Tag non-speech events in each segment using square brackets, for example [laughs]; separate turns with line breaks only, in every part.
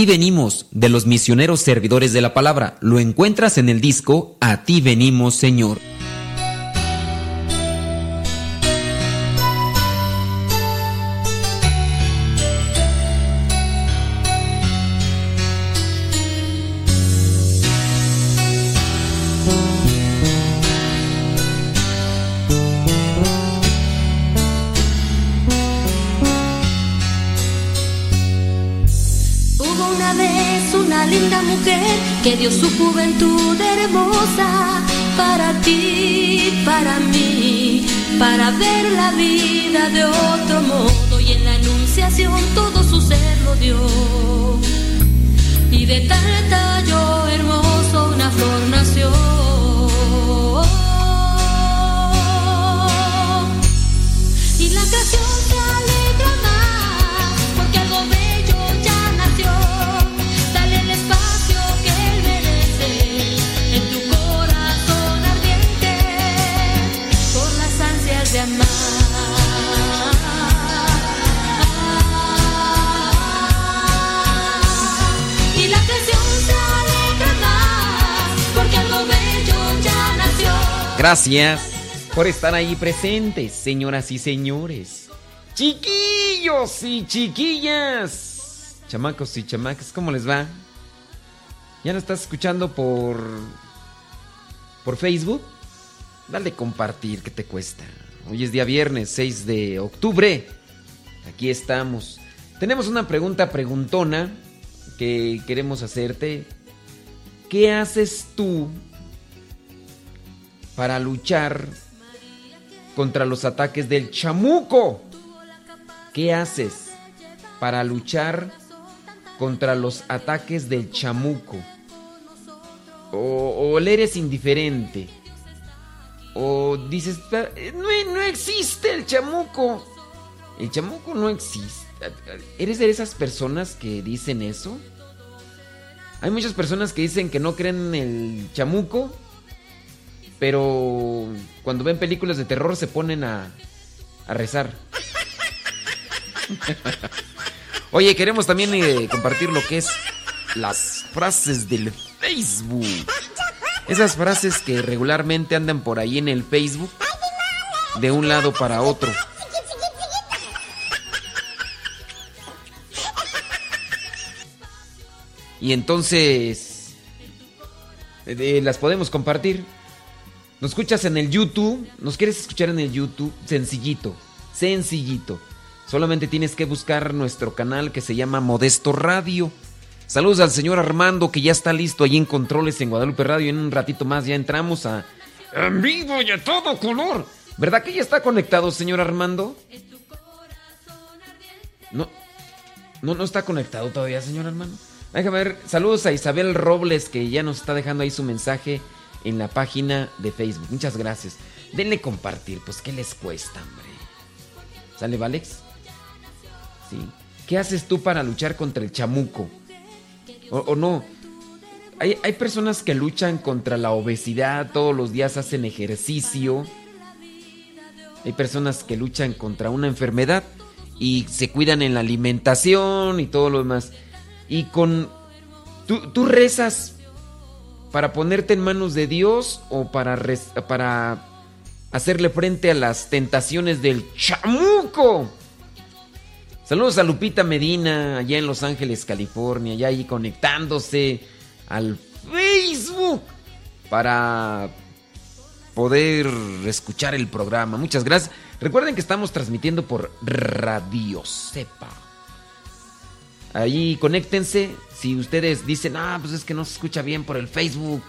Ti venimos, de los misioneros servidores de la palabra. Lo encuentras en el disco A ti venimos, Señor.
Vida de otro modo
Gracias por estar ahí presentes, señoras y señores. Chiquillos y chiquillas. Chamacos y chamacas, ¿cómo les va? ¿Ya no estás escuchando por por Facebook? Dale compartir, ¿qué te cuesta? Hoy es día viernes, 6 de octubre. Aquí estamos. Tenemos una pregunta preguntona que queremos hacerte. ¿Qué haces tú para luchar contra los ataques del chamuco. ¿Qué haces para luchar contra los ataques del chamuco? O, le eres indiferente. O dices, no, no existe el chamuco. El chamuco no existe. ¿Eres de esas personas que dicen eso? Hay muchas personas que dicen que no creen en el chamuco pero cuando ven películas de terror se ponen a, a rezar. [laughs] Oye, queremos también eh, compartir lo que es las frases del Facebook. Esas frases que regularmente andan por ahí en el Facebook de un lado para otro. Y entonces eh, las podemos compartir. Nos escuchas en el YouTube, nos quieres escuchar en el YouTube, sencillito, sencillito. Solamente tienes que buscar nuestro canal que se llama Modesto Radio. Saludos al señor Armando que ya está listo ahí en controles en Guadalupe Radio. En un ratito más ya entramos a en vivo y a todo color. ¿Verdad que ya está conectado, señor Armando? No, no, no está conectado todavía, señor Armando. Déjame ver. Saludos a Isabel Robles que ya nos está dejando ahí su mensaje en la página de Facebook. Muchas gracias. Denle compartir, pues ¿qué les cuesta, hombre? ¿Sale, Valex? Sí. ¿Qué haces tú para luchar contra el chamuco? ¿O, no? Hay, hay, personas que luchan contra la obesidad, todos los días hacen ejercicio. Hay personas que luchan contra una enfermedad y se cuidan en la alimentación y todo lo demás. Y con... Tú, tú rezas para ponerte en manos de Dios o para, para hacerle frente a las tentaciones del chamuco. Saludos a Lupita Medina, allá en Los Ángeles, California, ya ahí conectándose al Facebook para poder escuchar el programa. Muchas gracias. Recuerden que estamos transmitiendo por Radio Cepa. Ahí conéctense. Si ustedes dicen, ah, pues es que no se escucha bien por el Facebook,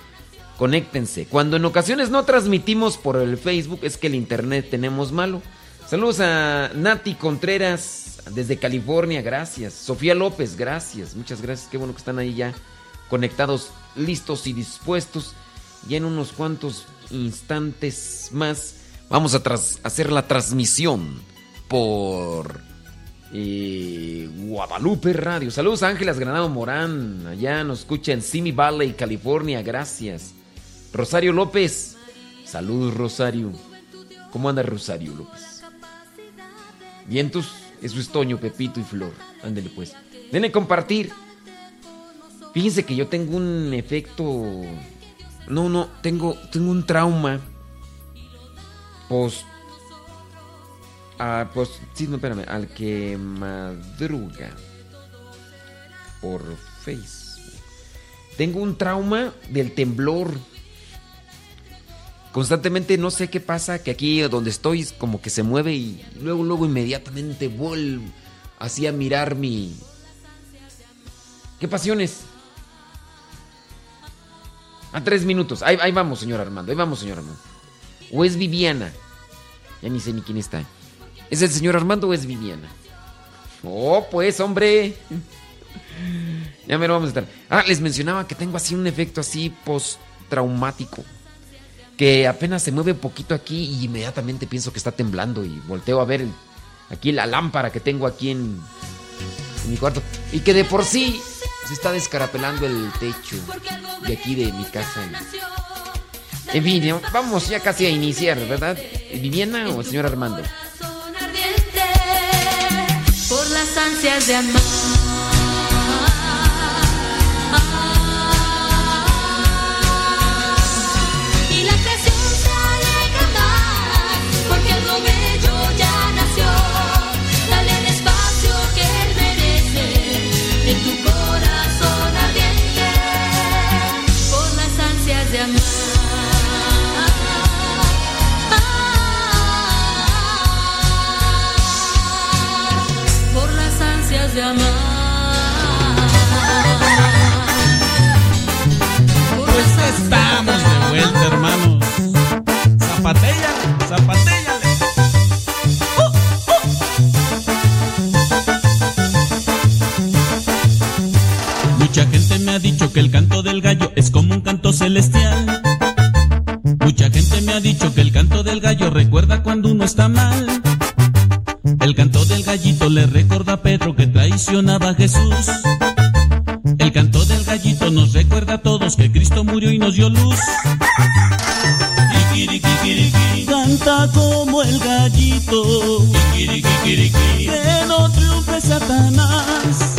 conéctense. Cuando en ocasiones no transmitimos por el Facebook, es que el internet tenemos malo. Saludos a Nati Contreras desde California, gracias. Sofía López, gracias. Muchas gracias. Qué bueno que están ahí ya conectados, listos y dispuestos. Y en unos cuantos instantes más vamos a hacer la transmisión por y Guadalupe Radio. Saludos a Ángelas Granado Morán. Allá nos escucha en Simi Valley, California. Gracias. Rosario López. Saludos, Rosario. ¿Cómo anda Rosario López? Vientos. Eso es Toño, Pepito y Flor. Ándele pues. Denle compartir. Fíjense que yo tengo un efecto. No, no, tengo, tengo un trauma. Post. Ah, pues, sí, no, espérame. Al que madruga. Por Facebook. Tengo un trauma del temblor. Constantemente no sé qué pasa, que aquí donde estoy como que se mueve y luego, luego inmediatamente vuelvo así a mirar mi... ¿Qué pasiones? A tres minutos. Ahí, ahí, vamos, señor Armando. Ahí vamos, señor Armando. ¿O es Viviana? Ya ni sé ni quién está. ¿Es el señor Armando o es Viviana? Oh, pues, hombre. Ya me lo vamos a estar. Ah, les mencionaba que tengo así un efecto así post-traumático. Que apenas se mueve poquito aquí y inmediatamente pienso que está temblando y volteo a ver aquí la lámpara que tengo aquí en, en mi cuarto. Y que de por sí se está descarapelando el techo de aquí de mi casa. En fin, vamos ya casi a iniciar, ¿verdad? ¿Viviana o el señor Armando?
Ansias
estamos de vuelta, hermanos. Zapatella, zapatella. Mucha gente me ha dicho que el canto del gallo es como un canto celestial. Mucha gente me ha dicho que el canto del gallo recuerda cuando uno está mal. El canto del gallito le recuerda a Pedro que traicionaba a Jesús. Gallito nos recuerda a todos que Cristo murió y nos dio luz. Canta como el gallito. Que no triunfe Satanás.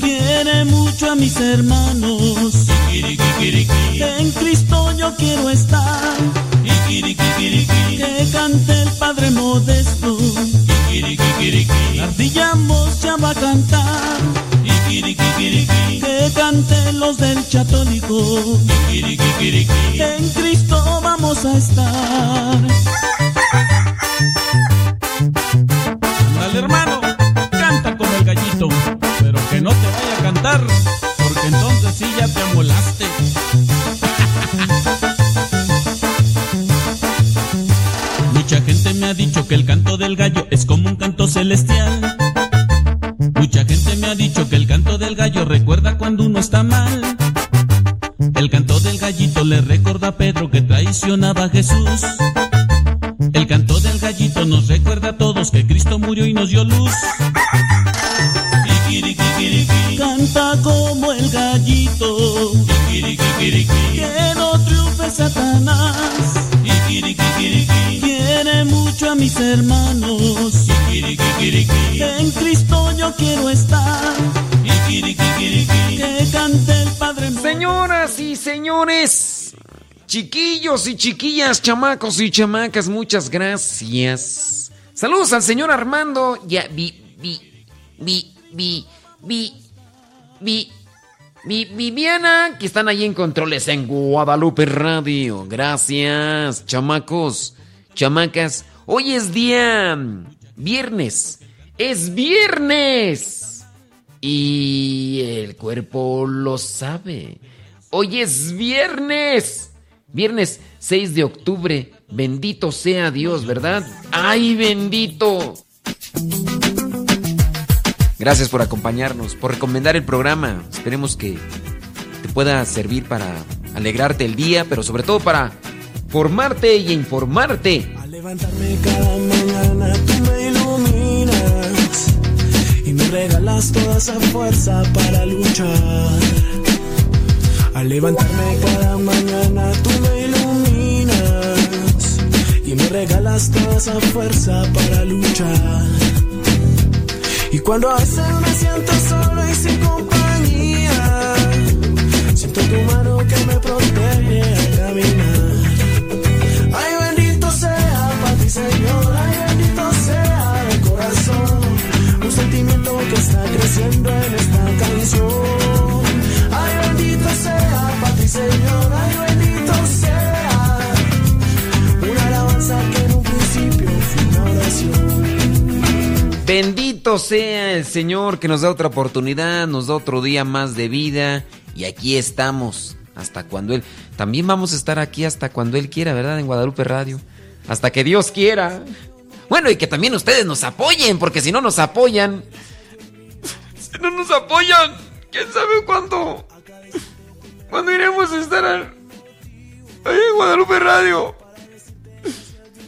Quiere mucho a mis hermanos. En Cristo yo quiero estar. Que cante el Padre Modesto. La ardilla ya va a cantar. Que canten los del chatólico. En Cristo vamos a estar. Dale hermano, canta como el gallito, pero que no te vaya a cantar, porque entonces sí ya te amolaste. Mucha gente me ha dicho que el canto del gallo es como un canto celestial. Mucha gente me ha dicho que el gallo recuerda cuando uno está mal. El canto del gallito le recuerda a Pedro que traicionaba a Jesús. El canto del gallito nos recuerda a todos que Cristo murió y nos dio luz. Canta como el gallito. Que no triunfe Satanás. Quiere mucho a mis hermanos. En Cristo yo quiero estar.
Señoras y señores, chiquillos y chiquillas, chamacos y chamacas, muchas gracias. Saludos al señor Armando. Ya, vi, vi, vi, vi, vi, vi, vi, Viviana, que están ahí en controles en Guadalupe Radio. Gracias, chamacos, chamacas. Hoy es día viernes. Es viernes. Y el cuerpo lo sabe. Hoy es viernes. Viernes 6 de octubre. Bendito sea Dios, ¿verdad? ¡Ay, bendito! Gracias por acompañarnos, por recomendar el programa. Esperemos que te pueda servir para alegrarte el día, pero sobre todo para formarte y informarte.
Al levantarme cada mañana tú me regalas toda esa fuerza para luchar. Al levantarme cada mañana tú me iluminas y me regalas toda esa fuerza para luchar. Y cuando a me siento solo y sin compañía, Siento tu Bendito sea
el Señor que nos da otra oportunidad, nos da otro día más de vida y aquí estamos hasta cuando Él... También vamos a estar aquí hasta cuando Él quiera, ¿verdad? En Guadalupe Radio. Hasta que Dios quiera. Bueno, y que también ustedes nos apoyen, porque si no nos apoyan... [laughs] Si no nos apoyan, ¿quién sabe cuándo? [laughs] ¿Cuándo iremos a estar ahí en Guadalupe Radio?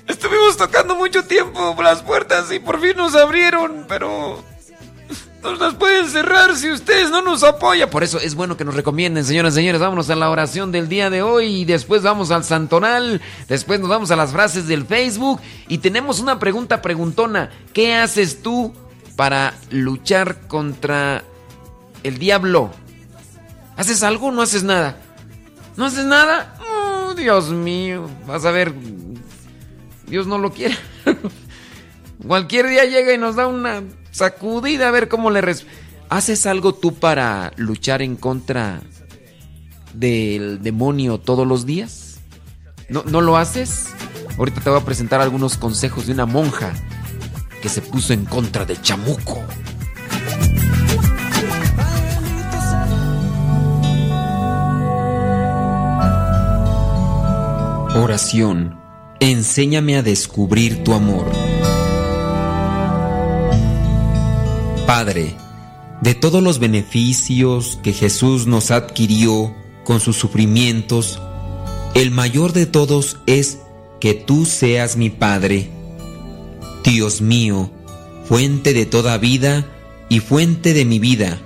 Estuvimos tocando mucho tiempo las puertas y por fin nos abrieron, pero nos las pueden cerrar si ustedes no nos apoyan. Por eso es bueno que nos recomienden, señoras y señores. Vámonos a la oración del día de hoy y después vamos al santonal. Después nos vamos a las frases del Facebook y tenemos una pregunta preguntona. ¿Qué haces tú para luchar contra el diablo? ¿Haces algo o no haces nada? ¿No haces nada? Oh, Dios mío. Vas a ver. Dios no lo quiere. Cualquier día llega y nos da una sacudida a ver cómo le... res- ¿Haces algo tú para luchar en contra del demonio todos los días? ¿No, ¿No lo haces? Ahorita te voy a presentar algunos consejos de una monja que se puso en contra de Chamuco. Oración. Enséñame a descubrir tu amor. Padre, de todos los beneficios que Jesús nos adquirió con sus sufrimientos, el mayor de todos es que tú seas mi Padre. Dios mío, fuente de toda vida y fuente de mi vida,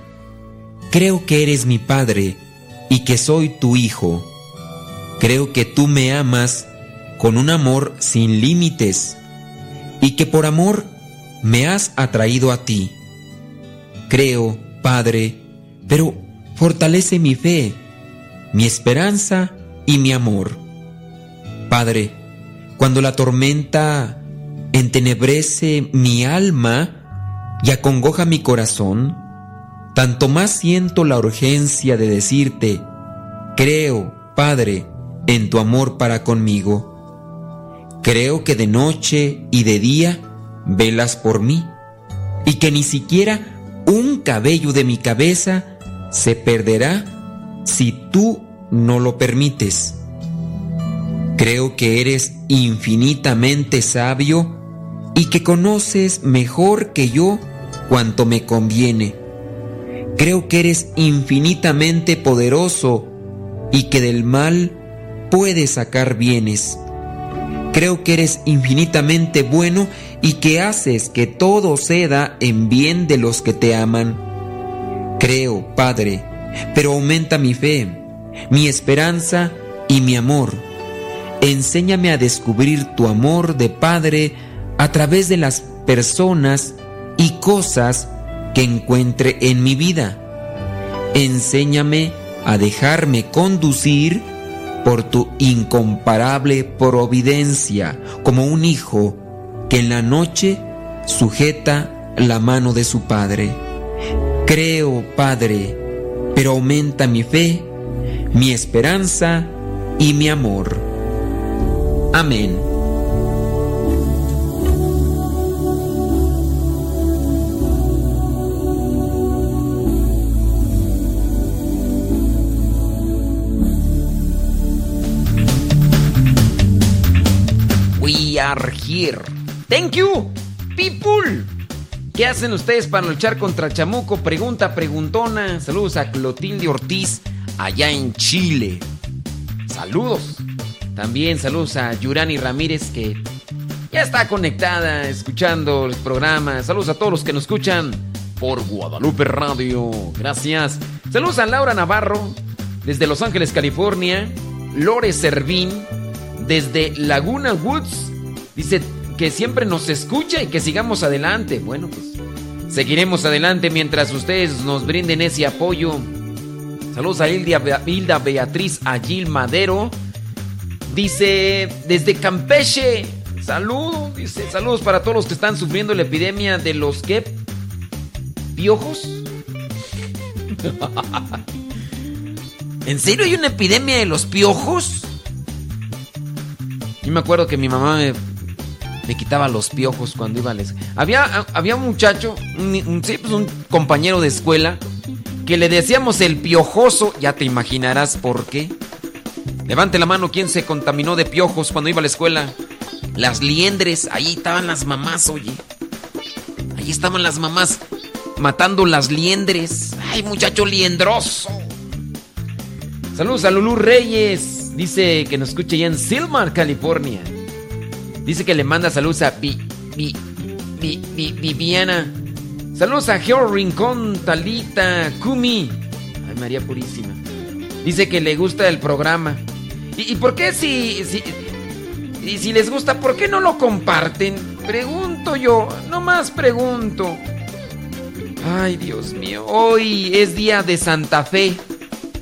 creo que eres mi Padre y que soy tu Hijo. Creo que tú me amas con un amor sin límites y que por amor me has atraído a ti. Creo, Padre, pero fortalece mi fe, mi esperanza y mi amor. Padre, cuando la tormenta entenebrece mi alma y acongoja mi corazón, tanto más siento la urgencia de decirte, creo, Padre, en tu amor para conmigo. Creo que de noche y de día velas por mí y que ni siquiera un cabello de mi cabeza se perderá si tú no lo permites. Creo que eres infinitamente sabio y que conoces mejor que yo cuanto me conviene. Creo que eres infinitamente poderoso y que del mal puedes sacar bienes. Creo que eres infinitamente bueno y que haces que todo ceda en bien de los que te aman. Creo, Padre, pero aumenta mi fe, mi esperanza y mi amor. Enséñame a descubrir tu amor de Padre a través de las personas y cosas que encuentre en mi vida. Enséñame a dejarme conducir por tu incomparable providencia, como un hijo que en la noche sujeta la mano de su padre. Creo, Padre, pero aumenta mi fe, mi esperanza y mi amor. Amén. Are. Thank you, people. ¿Qué hacen ustedes para luchar contra Chamuco? Pregunta preguntona. Saludos a Clotilde Ortiz, allá en Chile. Saludos. También saludos a Yurani Ramírez, que ya está conectada, escuchando el programa. Saludos a todos los que nos escuchan por Guadalupe Radio. Gracias. Saludos a Laura Navarro, desde Los Ángeles, California. Lore Servín, desde Laguna Woods. Dice que siempre nos escucha y que sigamos adelante. Bueno, pues seguiremos adelante mientras ustedes nos brinden ese apoyo. Saludos a Hilda, Beatriz Agil Madero. Dice, desde Campeche, saludos, dice, saludos para todos los que están sufriendo la epidemia de los que piojos. [laughs] ¿En serio hay una epidemia de los piojos? Yo me acuerdo que mi mamá me, quitaba los piojos cuando iba a la Había, había un muchacho, un, pues un compañero de escuela, que le decíamos el piojoso. Ya te imaginarás por qué. Levante la mano quien se contaminó de piojos cuando iba a la escuela. Las liendres, ahí estaban las mamás, oye. Ahí estaban las mamás matando las liendres. Ay, muchacho liendroso. Saludos a Lulu Reyes. Dice que nos escuche ya en Silmar, California. Dice que le manda saludos a Viviana. Saludos a Geo Rincón, Talita, Kumi. Ay, María Purísima. Dice que le gusta el programa. ¿Y, por qué si, si, y si les gusta, por qué no lo comparten? Pregunto yo, no más pregunto. Ay, Dios mío, hoy es día de Santa Fe.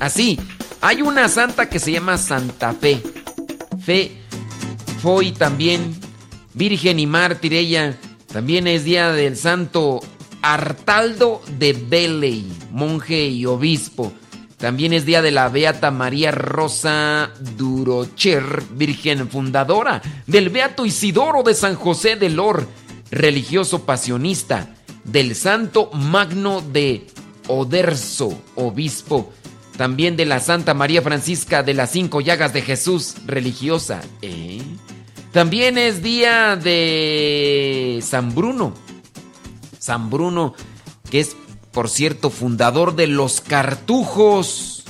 Así, hay una santa que se llama Santa Fe. Fe, Foy también, Virgen y mártir ella. También es día del santo Artaldo de Beley, monje y obispo. También es día de la Beata María Rosa Durocher, virgen fundadora del Beato Isidoro de San José de Lor, religioso pasionista, del Santo Magno de Oderzo, obispo. También de la Santa María Francisca de las Cinco Llagas de Jesús, religiosa. ¿eh? También es día de San Bruno, San Bruno, que es, por cierto, fundador de los cartujos.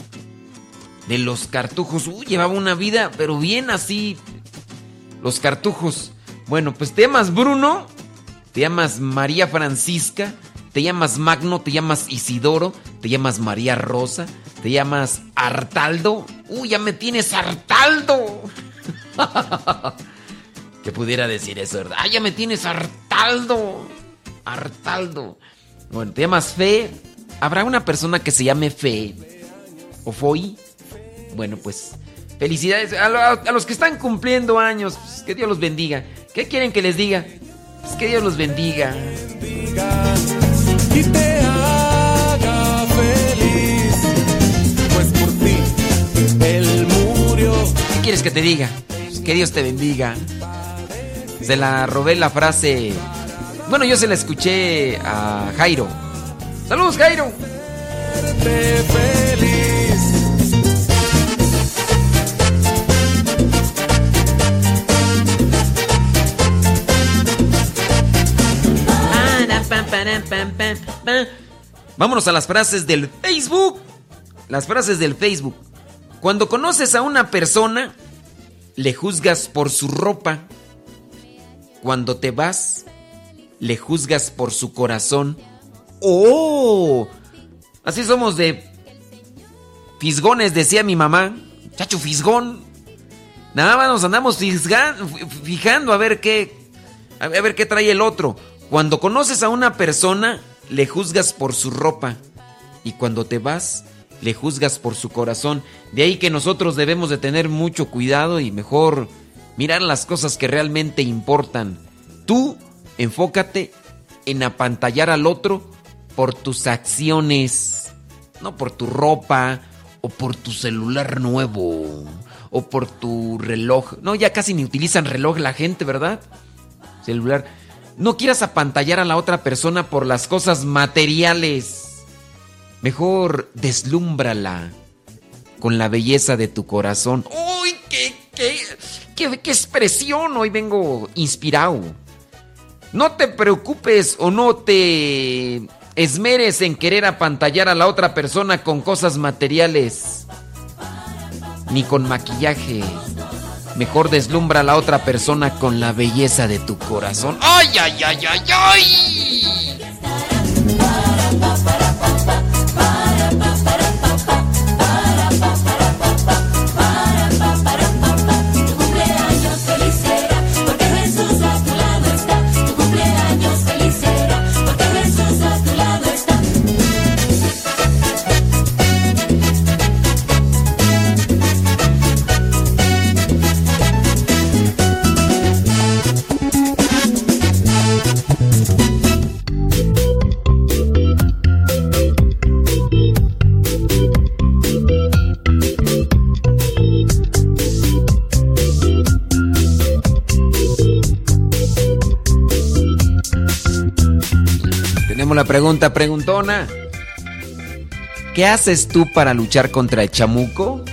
De los cartujos. Uy, llevaba una vida, pero bien así. Los cartujos. Bueno, pues te llamas Bruno, te llamas María Francisca, te llamas Magno, te llamas Isidoro, te llamas María Rosa, te llamas Artaldo. Uy, ya me tienes Artaldo. [laughs] que pudiera decir eso, ¿verdad? Ah, ya me tienes Artaldo. Artaldo. Bueno, te llamas Fe. ¿Habrá una persona que se llame Fe? ¿O Foy? Bueno, pues felicidades a, los que están cumpliendo años. Pues, que Dios los bendiga. ¿Qué quieren que les diga? Pues, que Dios los bendiga. Y te haga feliz. Pues por ti él murió. ¿Qué quieres que te diga? Pues, que Dios te bendiga. Se la robé la frase bueno, yo se la escuché a Jairo. Saludos, Jairo. Vámonos a las frases del Facebook. Las frases del Facebook. Cuando conoces a una persona, le juzgas por su ropa. Cuando te vas, le juzgas por su corazón. ¡Oh! Así somos de fisgones, decía mi mamá. Chacho, fisgón. Nada más nos andamos fijando a ver qué. A ver qué trae el otro. Cuando conoces a una persona, le juzgas por su ropa. Y cuando te vas, le juzgas por su corazón. De ahí que nosotros debemos de tener mucho cuidado y mejor mirar las cosas que realmente importan. Tú Enfócate en apantallar al otro por tus acciones, no por tu ropa o por tu celular nuevo o por tu reloj. No, ya casi ni utilizan reloj la gente, ¿verdad? Celular. No quieras apantallar a la otra persona por las cosas materiales. Mejor deslúmbrala con la belleza de tu corazón. ¡Uy, qué, qué, expresión! Hoy vengo inspirado. No te preocupes o no te esmeres en querer apantallar a la otra persona con cosas materiales, ni con maquillaje. Mejor deslumbra a la otra persona con la belleza de tu corazón. ¡Ay, ay, ay, ay, ay! La pregunta preguntona. ¿Qué haces tú para luchar contra el chamuco?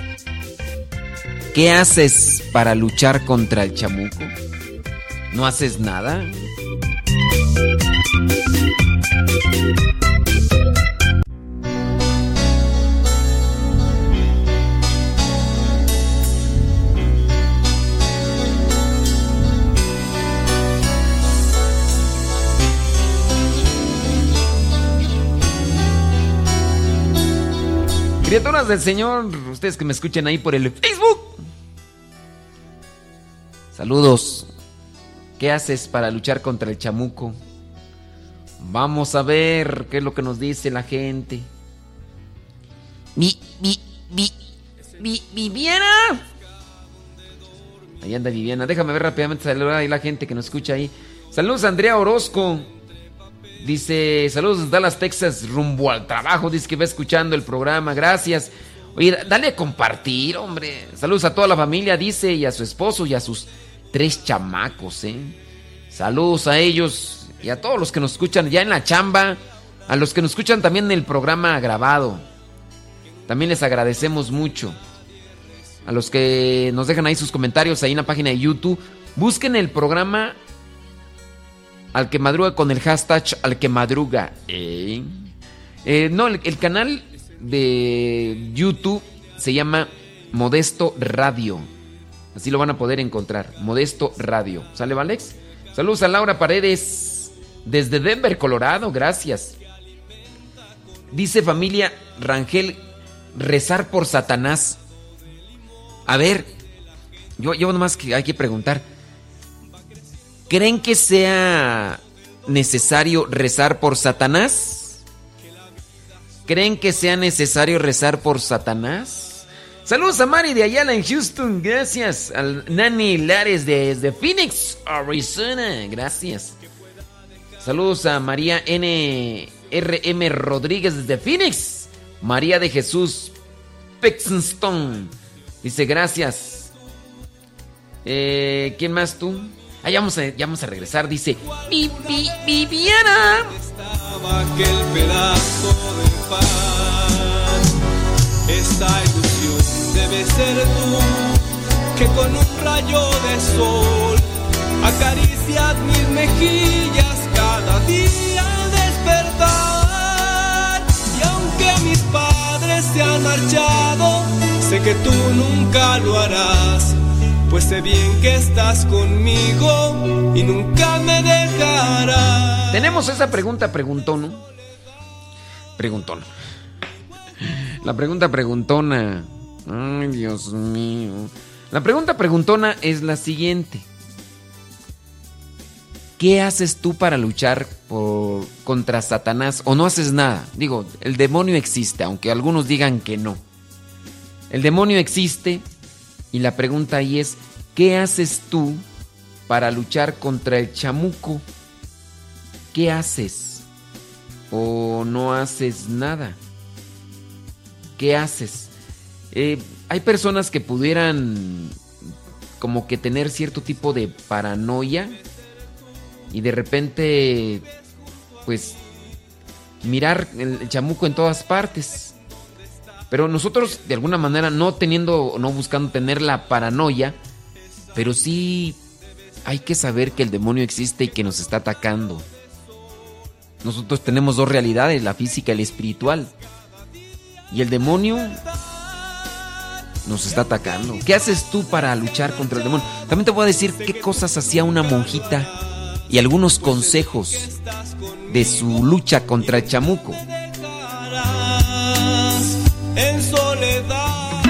¿Qué haces para luchar contra el chamuco? ¿No haces nada? Criaturas del Señor, ustedes que me escuchen ahí por el Facebook. Saludos. ¿Qué haces para luchar contra el chamuco? Vamos a ver qué es lo que nos dice la gente. Mi, mi, mi, mi, Viviana. Ahí anda Viviana. Déjame ver rápidamente saludar ahí la gente que nos escucha ahí. Saludos Andrea Orozco. Dice, saludos desde Dallas, Texas, rumbo al trabajo. Dice que va escuchando el programa. Gracias. Oye, dale a compartir, hombre. Saludos a toda la familia, dice, y a su esposo y a sus tres chamacos, ¿eh? Saludos a ellos y a todos los que nos escuchan ya en la chamba. A los que nos escuchan también en el programa grabado. También les agradecemos mucho. A los que nos dejan ahí sus comentarios ahí en la página de YouTube. Busquen el programa al que madruga con el hashtag al que madruga. ¿eh? Eh, no, el, canal de YouTube se llama Modesto Radio. Así lo van a poder encontrar. Modesto Radio. ¿Sale, Valex? Saludos a Laura Paredes desde Denver, Colorado. Gracias. Dice familia Rangel, rezar por Satanás. A ver, yo, yo nomás que hay que preguntar. ¿Creen que sea necesario rezar por Satanás? ¿Creen que sea necesario rezar por Satanás? Saludos a Mari de Ayala en Houston, gracias. Al Nani Lares desde Phoenix, Arizona, gracias. Saludos a María NRM Rodríguez desde Phoenix. María de Jesús Pexenston. Dice gracias. Eh, ¿Quién más tú? Ah, ya vamos a, vamos a regresar, dice Viviana.
Estaba aquel pedazo de pan. Esta ilusión debe ser tú, que con un rayo de sol acaricias mis mejillas cada día al despertar. Y aunque mis padres se han marchado, sé que tú nunca lo harás pues sé bien que estás conmigo y nunca me dejarás.
Tenemos esa pregunta preguntón, Preguntón. La pregunta preguntona. Ay, Dios mío. La pregunta preguntona es la siguiente. ¿Qué haces tú para luchar por, contra Satanás o no haces nada? Digo, el demonio existe, aunque algunos digan que no. El demonio existe, y la pregunta ahí es, ¿qué haces tú para luchar contra el chamuco? ¿Qué haces? ¿O no haces nada? ¿Qué haces? Eh, hay personas que pudieran como que tener cierto tipo de paranoia y de repente pues mirar el chamuco en todas partes. Pero nosotros, de alguna manera, no teniendo, no buscando tener la paranoia, pero sí hay que saber que el demonio existe y que nos está atacando. Nosotros tenemos dos realidades, la física y la espiritual. Y el demonio nos está atacando. ¿Qué haces tú para luchar contra el demonio? También te voy a decir qué cosas hacía una monjita y algunos consejos de su lucha contra el chamuco
en soledad.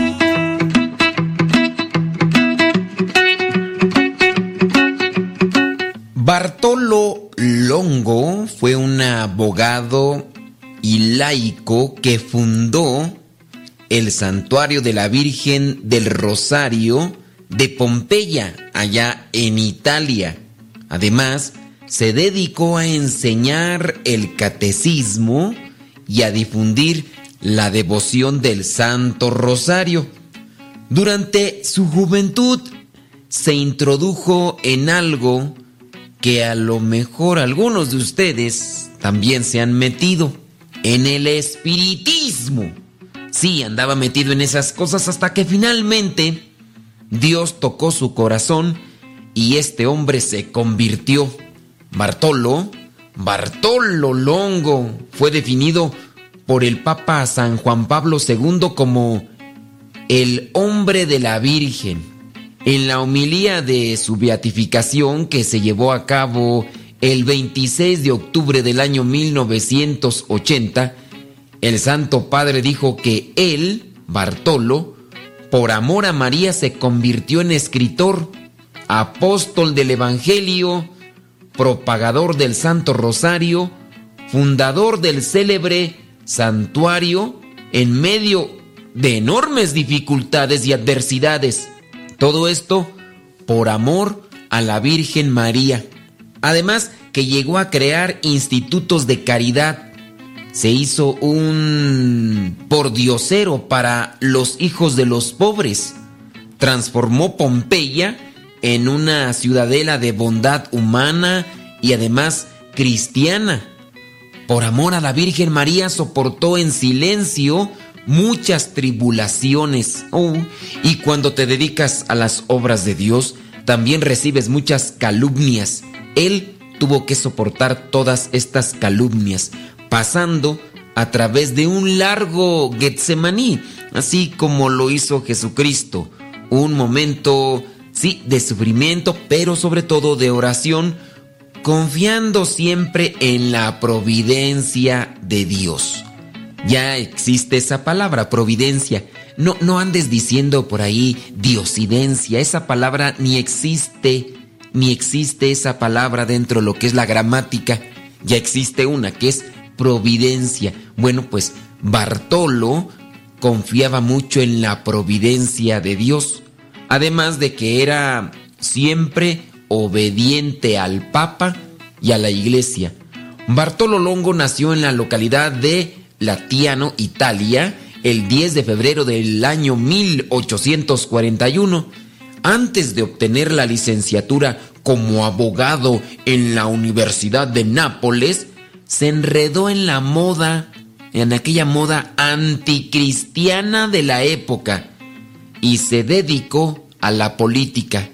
Bartolo Longo fue un abogado y laico que fundó el santuario de la Virgen del Rosario de Pompeya, allá en Italia. Además, se dedicó a enseñar el catecismo y a difundir la devoción del Santo Rosario. Durante su juventud se introdujo en algo que a lo mejor algunos de ustedes también se han metido en el espiritismo. Sí, andaba metido en esas cosas hasta que finalmente Dios tocó su corazón y este hombre se convirtió. Bartolo, Bartolo Longo, fue definido por el Papa San Juan Pablo II como el hombre de la Virgen. En la homilía de su beatificación que se llevó a cabo el 26 de octubre del año 1980, el Santo Padre dijo que él, Bartolo, por amor a María se convirtió en escritor, apóstol del Evangelio, propagador del Santo Rosario, fundador del célebre santuario en medio de enormes dificultades y adversidades. Todo esto por amor a la Virgen María. Además que llegó a crear institutos de caridad. Se hizo un pordiosero para los hijos de los pobres. Transformó Pompeya en una ciudadela de bondad humana y además cristiana. Por amor a la Virgen María soportó en silencio muchas tribulaciones. Oh, y cuando te dedicas a las obras de Dios, también recibes muchas calumnias. Él tuvo que soportar todas estas calumnias, pasando a través de un largo Getsemaní, así como lo hizo Jesucristo. Un momento, sí, de sufrimiento, pero sobre todo de oración, confiando siempre en la providencia de Dios. Ya existe esa palabra, providencia. No, no andes diciendo por ahí diosidencia. Esa palabra ni existe, ni existe esa palabra dentro de lo que es la gramática. Ya existe una que es providencia. Bueno, pues Bartolo confiaba mucho en la providencia de Dios. Además de que era siempre obediente al Papa y a la Iglesia. Bartolo Longo nació en la localidad de Latiano, Italia, el 10 de febrero del año 1841. Antes de obtener la licenciatura como abogado en la Universidad de Nápoles, se enredó en la moda, en aquella moda anticristiana de la época, y se dedicó a la política,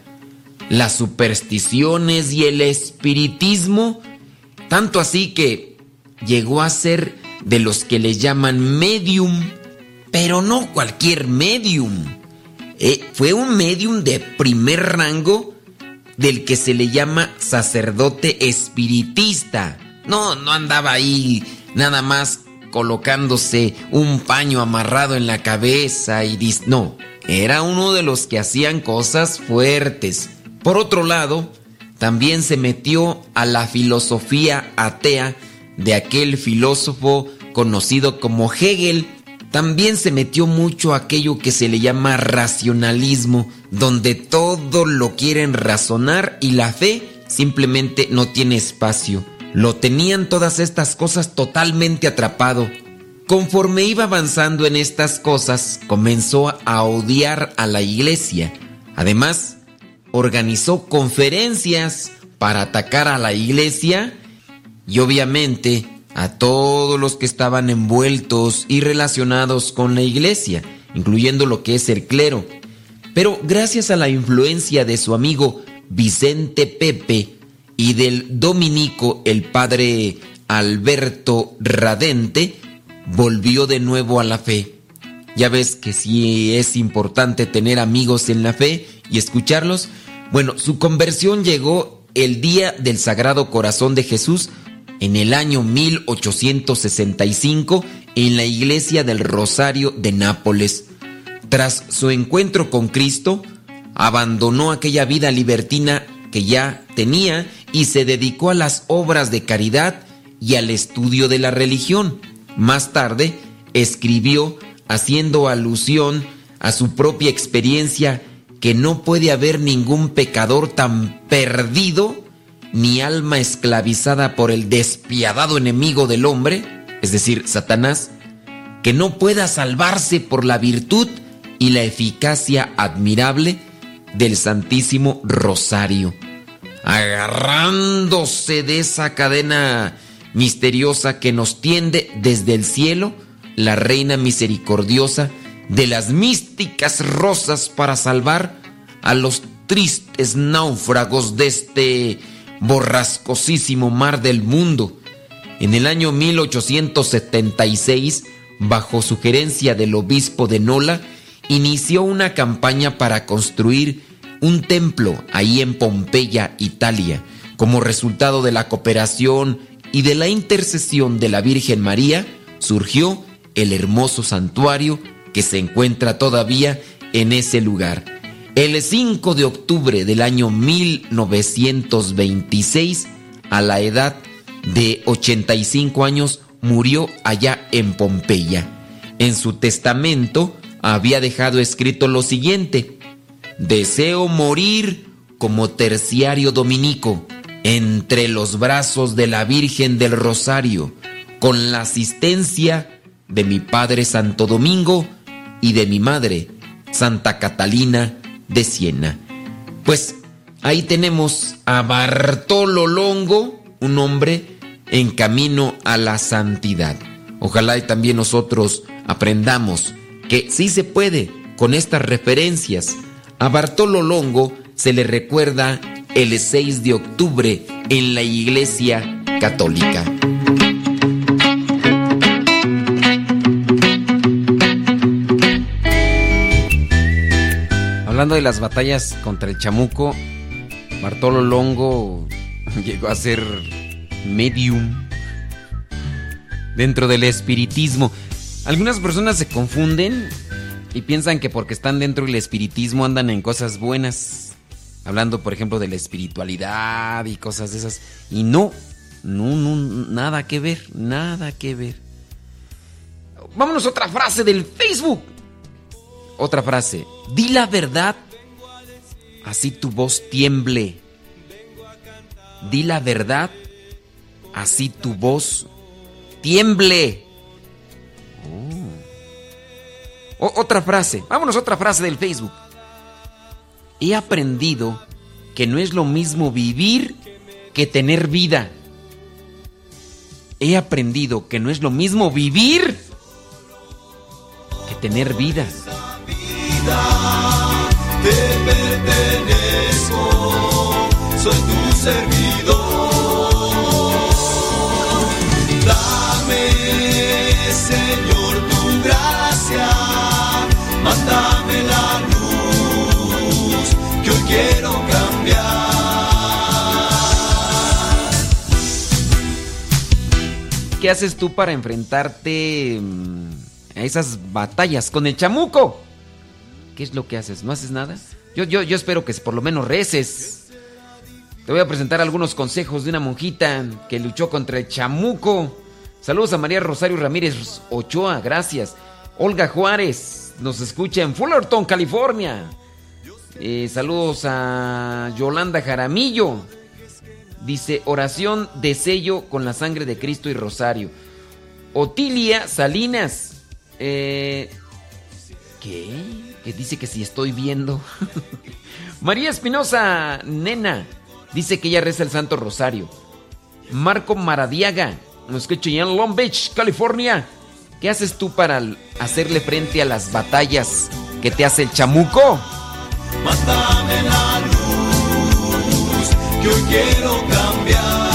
las supersticiones y el espiritismo, tanto así que llegó a ser de los que le llaman medium, pero no cualquier medium. Eh, fue un medium de primer rango del que se le llama sacerdote espiritista. No, no andaba ahí nada más colocándose un paño amarrado en la cabeza y dis no, era uno de los que hacían cosas fuertes. Por otro lado, también se metió a la filosofía atea de aquel filósofo conocido como Hegel, también se metió mucho aquello que se le llama racionalismo, donde todo lo quieren razonar y la fe simplemente no tiene espacio. Lo tenían todas estas cosas totalmente atrapado. Conforme iba avanzando en estas cosas, comenzó a odiar a la iglesia. Además, organizó conferencias para atacar a la iglesia y obviamente a todos los que estaban envueltos y relacionados con la iglesia, incluyendo lo que es el clero. Pero gracias a la influencia de su amigo Vicente Pepe y del dominico el padre Alberto Radente, volvió de nuevo a la fe. Ya ves que sí es importante tener amigos en la fe y escucharlos. Bueno, su conversión llegó el día del Sagrado Corazón de Jesús, en el año 1865 en la iglesia del Rosario de Nápoles. Tras su encuentro con Cristo, abandonó aquella vida libertina que ya tenía y se dedicó a las obras de caridad y al estudio de la religión. Más tarde, escribió, haciendo alusión a su propia experiencia, que no puede haber ningún pecador tan perdido ni alma esclavizada por el despiadado enemigo del hombre, es decir, Satanás, que no pueda salvarse por la virtud y la eficacia admirable del Santísimo Rosario. agarrándose de esa cadena misteriosa que nos tiende desde el cielo, la reina misericordiosa de las místicas rosas para salvar a los tristes náufragos de este borrascosísimo mar del mundo. En el año 1876, bajo sugerencia del obispo de Nola, inició una campaña para construir un templo ahí en Pompeya, Italia. Como resultado de la cooperación y de la intercesión de la Virgen María, surgió el hermoso santuario que se encuentra todavía en ese lugar. El 5 de octubre del año 1926, a la edad de 85 años, murió allá en Pompeya. En su testamento había dejado escrito lo siguiente, deseo morir como terciario dominico entre los brazos de la Virgen del Rosario, con la asistencia de mi Padre Santo Domingo y de mi Madre Santa Catalina de Siena. Pues ahí tenemos a Bartolo Longo, un hombre en camino a la santidad. Ojalá y también nosotros aprendamos que sí se puede con estas referencias. A Bartolo Longo se le recuerda el 6 de octubre en la Iglesia Católica. Hablando de las batallas contra el chamuco, Bartolo Longo llegó a ser medium dentro del espiritismo. Algunas personas se confunden y piensan que porque están dentro del espiritismo andan en cosas buenas. Hablando, por ejemplo, de la espiritualidad y cosas de esas. Y no, no, no, nada que ver, nada que ver. Vámonos a otra frase del Facebook. Otra frase. Di la verdad, así tu voz tiemble. Di la verdad, así tu voz tiemble. Oh. otra frase, vámonos otra frase del Facebook. He aprendido que no es lo mismo vivir que tener vida. He aprendido que no es lo mismo vivir que tener vida. Te pertenezco, soy tu servidor. Señor, tu gracia, mándame la luz que hoy quiero cambiar. ¿Qué haces tú para enfrentarte mm, a esas batallas con el chamuco? ¿Qué es lo que haces? ¿No haces nada? Yo, yo, yo espero que por lo menos reces. Te voy a presentar algunos consejos de una monjita que luchó contra el chamuco. Saludos a María Rosario Ramírez Ochoa, gracias. Olga Juárez nos escucha en Fullerton, California. Eh, saludos a Yolanda Jaramillo. Dice oración de sello con la sangre de Cristo y Rosario. Otilia Salinas. Eh, ¿Qué? Dice que si estoy viendo. [laughs] María Espinosa, nena. Dice que ella reza el Santo Rosario. Marco Maradiaga. Nos escucha en Long Beach, California. ¿Qué haces tú para hacerle frente a las batallas que te hace el chamuco? Mándame la luz, que hoy quiero cambiar.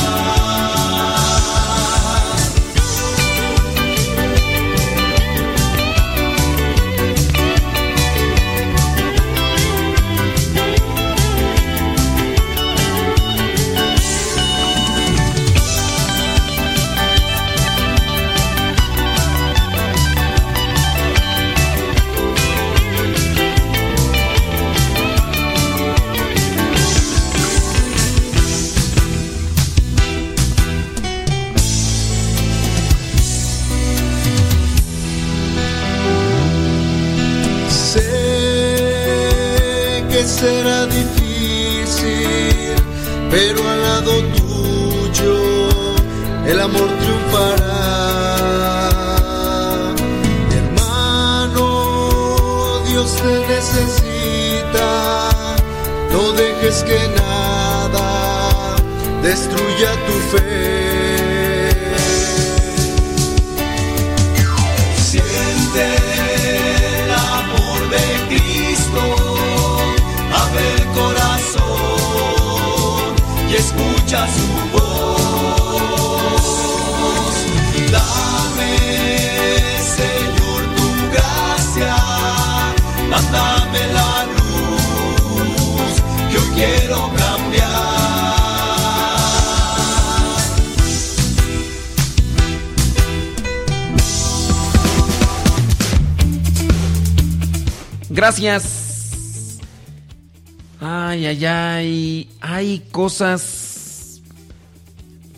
Cosas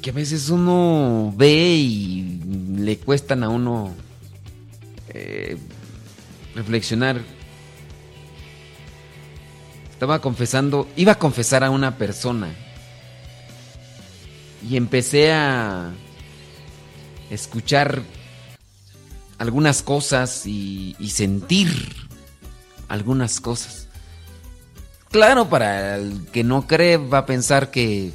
que a veces uno ve y le cuestan a uno eh, reflexionar. Estaba confesando, iba a confesar a una persona. Y empecé a escuchar algunas cosas y, y sentir algunas cosas. Claro, para el que no cree va a pensar que,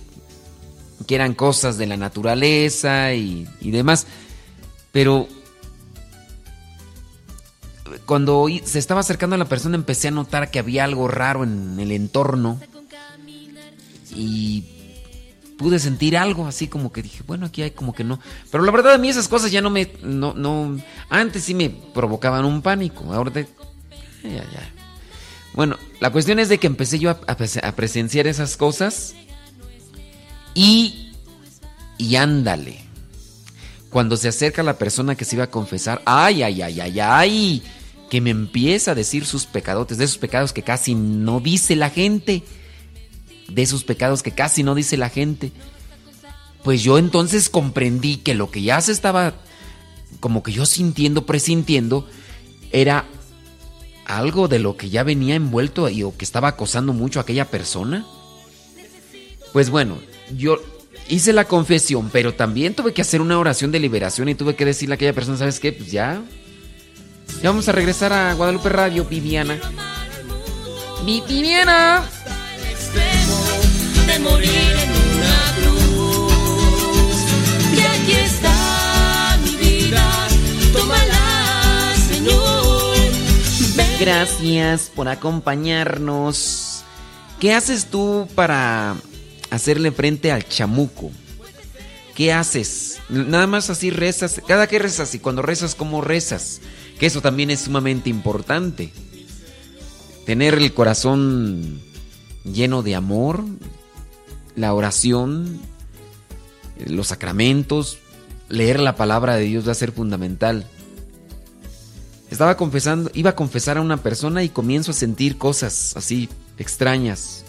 que eran cosas de la naturaleza y, y demás. Pero cuando se estaba acercando a la persona empecé a notar que había algo raro en el entorno. Y pude sentir algo así como que dije, bueno, aquí hay como que no. Pero la verdad a mí esas cosas ya no me... No, no, antes sí me provocaban un pánico. Ahora ya, ya. Bueno, la cuestión es de que empecé yo a, a prese- a presenciar esas cosas y, y ándale. Cuando se acerca la persona que se iba a confesar, ay, ay, ay, ay, ay, que me empieza a decir sus pecadotes, de esos pecados que casi no dice la gente, de esos pecados que casi no dice la gente. Pues yo entonces comprendí que lo que ya se estaba, como que yo sintiendo, presintiendo, era algo de lo que ya venía envuelto y o que estaba acosando mucho a aquella persona? Pues bueno, yo hice la confesión, pero también tuve que hacer una oración de liberación y tuve que decirle a aquella persona, ¿sabes qué? Pues ya. Ya vamos a regresar a Guadalupe Radio, Viviana. Vi- Viviana.
de morir en
Gracias por acompañarnos. ¿Qué haces tú para hacerle frente al chamuco? ¿Qué haces? Nada más así rezas. Cada que rezas y cuando rezas, ¿cómo rezas? Que eso también es sumamente importante. Tener el corazón lleno de amor, la oración, los sacramentos, leer la palabra de Dios va a ser fundamental. Estaba confesando, iba a confesar a una persona y comienzo a sentir cosas así extrañas.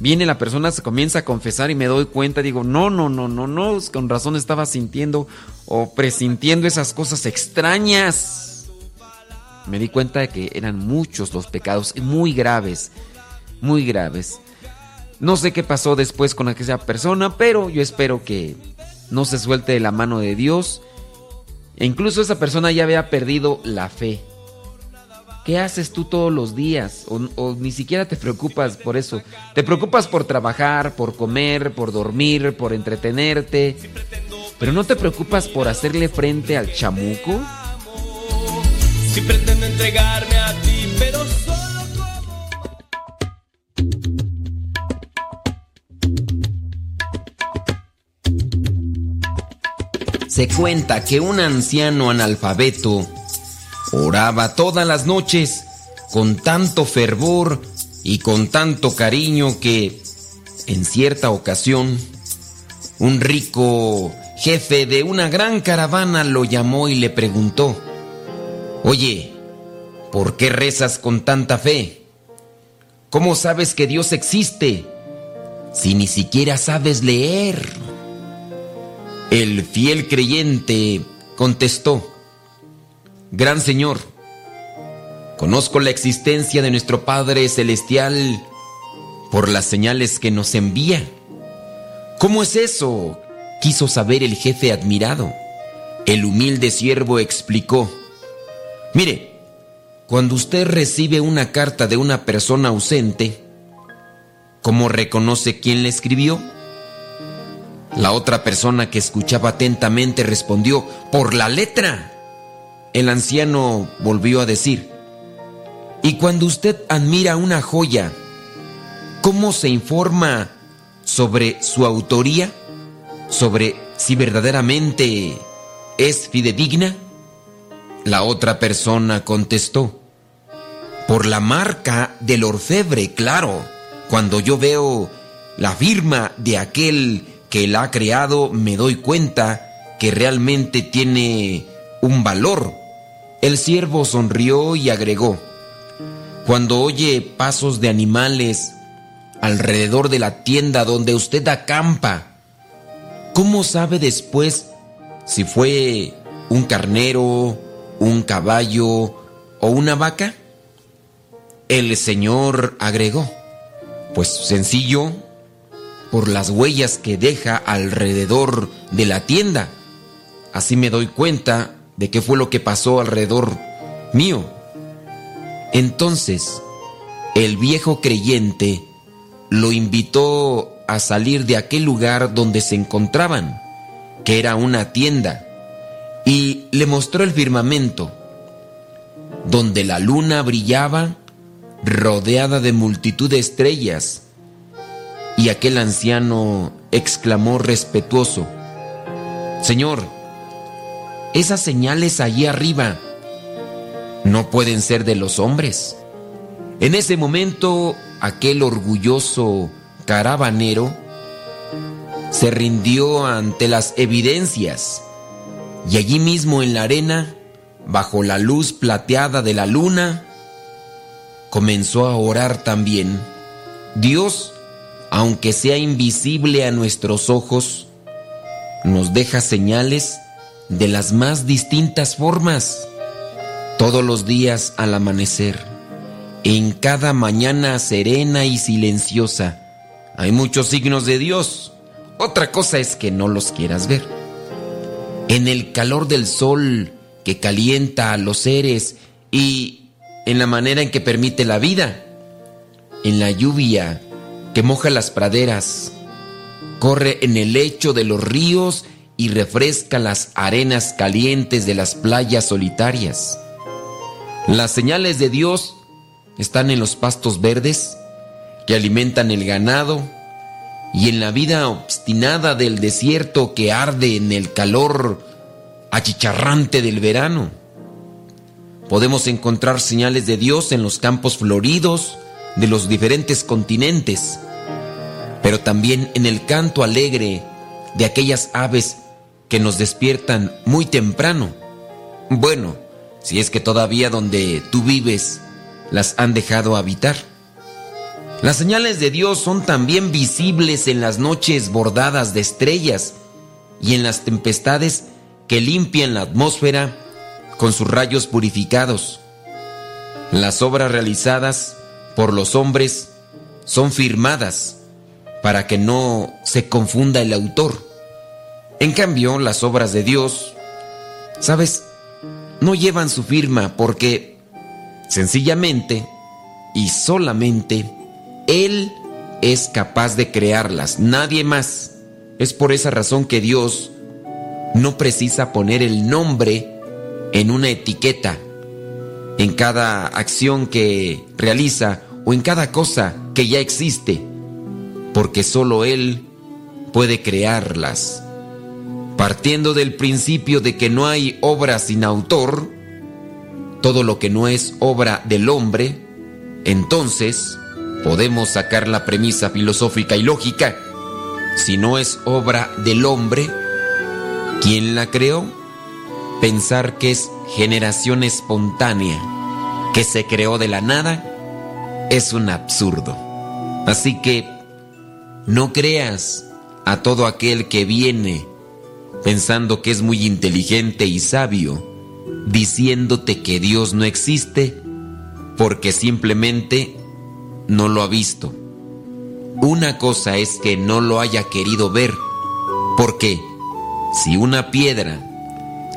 Viene la persona, se comienza a confesar y me doy cuenta, digo, no, no, no, no, no, con razón estaba sintiendo o presintiendo esas cosas extrañas. Me di cuenta de que eran muchos los pecados, muy graves, muy graves. No sé qué pasó después con aquella persona, pero yo espero que no se suelte de la mano de Dios. E incluso esa persona ya había perdido la fe. ¿Qué haces tú todos los días? O, o ni siquiera te preocupas por eso. Te preocupas por trabajar, por comer, por dormir, por entretenerte. Pero no te preocupas por hacerle frente al chamuco.
Si pretendo entregarme a ti,
Se cuenta que un anciano analfabeto oraba todas las noches con tanto fervor y con tanto cariño que, en cierta ocasión, un rico jefe de una gran caravana lo llamó y le preguntó, Oye, ¿por qué rezas con tanta fe? ¿Cómo sabes que Dios existe si ni siquiera sabes leer? El fiel creyente contestó, Gran Señor, conozco la existencia de nuestro Padre Celestial por las señales que nos envía. ¿Cómo es eso? quiso saber el jefe admirado. El humilde siervo explicó, Mire, cuando usted recibe una carta de una persona ausente, ¿cómo reconoce quién le escribió? La otra persona que escuchaba atentamente respondió, por la letra. El anciano volvió a decir, y cuando usted admira una joya, ¿cómo se informa sobre su autoría? ¿Sobre si verdaderamente es fidedigna? La otra persona contestó, por la marca del orfebre, claro. Cuando yo veo la firma de aquel que la ha creado, me doy cuenta que realmente tiene un valor. El siervo sonrió y agregó, cuando oye pasos de animales alrededor de la tienda donde usted acampa, ¿cómo sabe después si fue un carnero, un caballo o una vaca? El Señor agregó, pues sencillo, por las huellas que deja alrededor de la tienda. Así me doy cuenta de qué fue lo que pasó alrededor mío. Entonces, el viejo creyente lo invitó a salir de aquel lugar donde se encontraban, que era una tienda, y le mostró el firmamento, donde la luna brillaba rodeada de multitud de estrellas. Y aquel anciano exclamó respetuoso, Señor, esas señales allí arriba, no pueden ser de los hombres. En ese momento, aquel orgulloso caravanero se rindió ante las evidencias y allí mismo en la arena, bajo la luz plateada de la luna, comenzó a orar también. Dios, aunque sea invisible a nuestros ojos, nos deja señales de las más distintas formas todos los días al amanecer, en cada mañana serena y silenciosa. Hay muchos signos de Dios. Otra cosa es que no los quieras ver. En el calor del sol que calienta a los seres y en la manera en que permite la vida. En la lluvia que moja las praderas. Corre en el lecho de los ríos y refresca las arenas calientes de las playas solitarias las señales de Dios están en los pastos verdes que alimentan el ganado y en la vida obstinada del desierto que arde en el calor achicharrante del verano. Podemos encontrar señales de Dios en los campos floridos de los diferentes continentes, pero también en el canto alegre de aquellas aves que nos despiertan muy temprano. Bueno, si es que todavía donde tú vives las han dejado habitar. Las señales de Dios son también visibles en las noches bordadas de estrellas y en las tempestades que limpian la atmósfera con sus rayos purificados. Las obras realizadas por los hombres son firmadas para que no se confunda el autor. En cambio, las obras de Dios, ¿sabes? no llevan su firma porque sencillamente y solamente Él es capaz de crearlas, nadie más. Es por esa razón que Dios no precisa poner el nombre en una etiqueta, en cada acción que realiza o en cada cosa que ya existe, porque solo Él puede crearlas. Partiendo del principio de que no hay obra sin autor, todo lo que no es obra del hombre, entonces podemos sacar la premisa filosófica y lógica. Si no es obra del hombre, ¿quién la creó? Pensar que es generación espontánea, que se creó de la nada, es un absurdo. Así que no creas a todo aquel que viene pensando que es muy inteligente y sabio, diciéndote que Dios no existe porque simplemente no lo ha visto. Una cosa es que no lo haya querido ver, porque si una piedra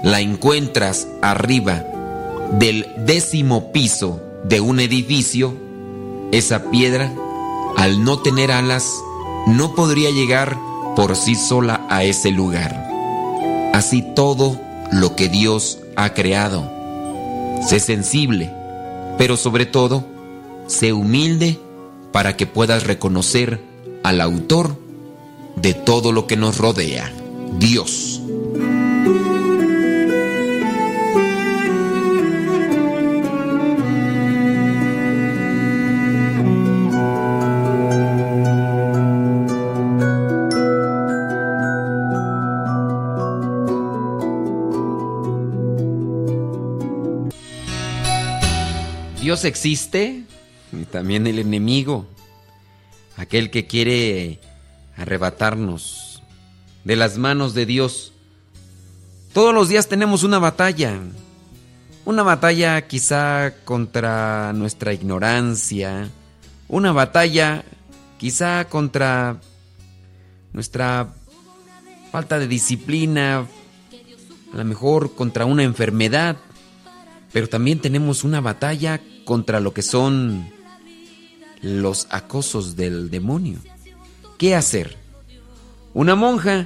la encuentras arriba del décimo piso de un edificio, esa piedra, al no tener alas, no podría llegar por sí sola a ese lugar. Así todo lo que Dios ha creado. Sé sensible, pero sobre todo, sé humilde para que puedas reconocer al autor de todo lo que nos rodea, Dios. Dios existe y también el enemigo, aquel que quiere arrebatarnos de las manos de Dios. Todos los días tenemos una batalla, una batalla quizá contra nuestra ignorancia, una batalla quizá contra nuestra falta de disciplina, a lo mejor contra una enfermedad, pero también tenemos una batalla contra lo que son los acosos del demonio. ¿Qué hacer? Una monja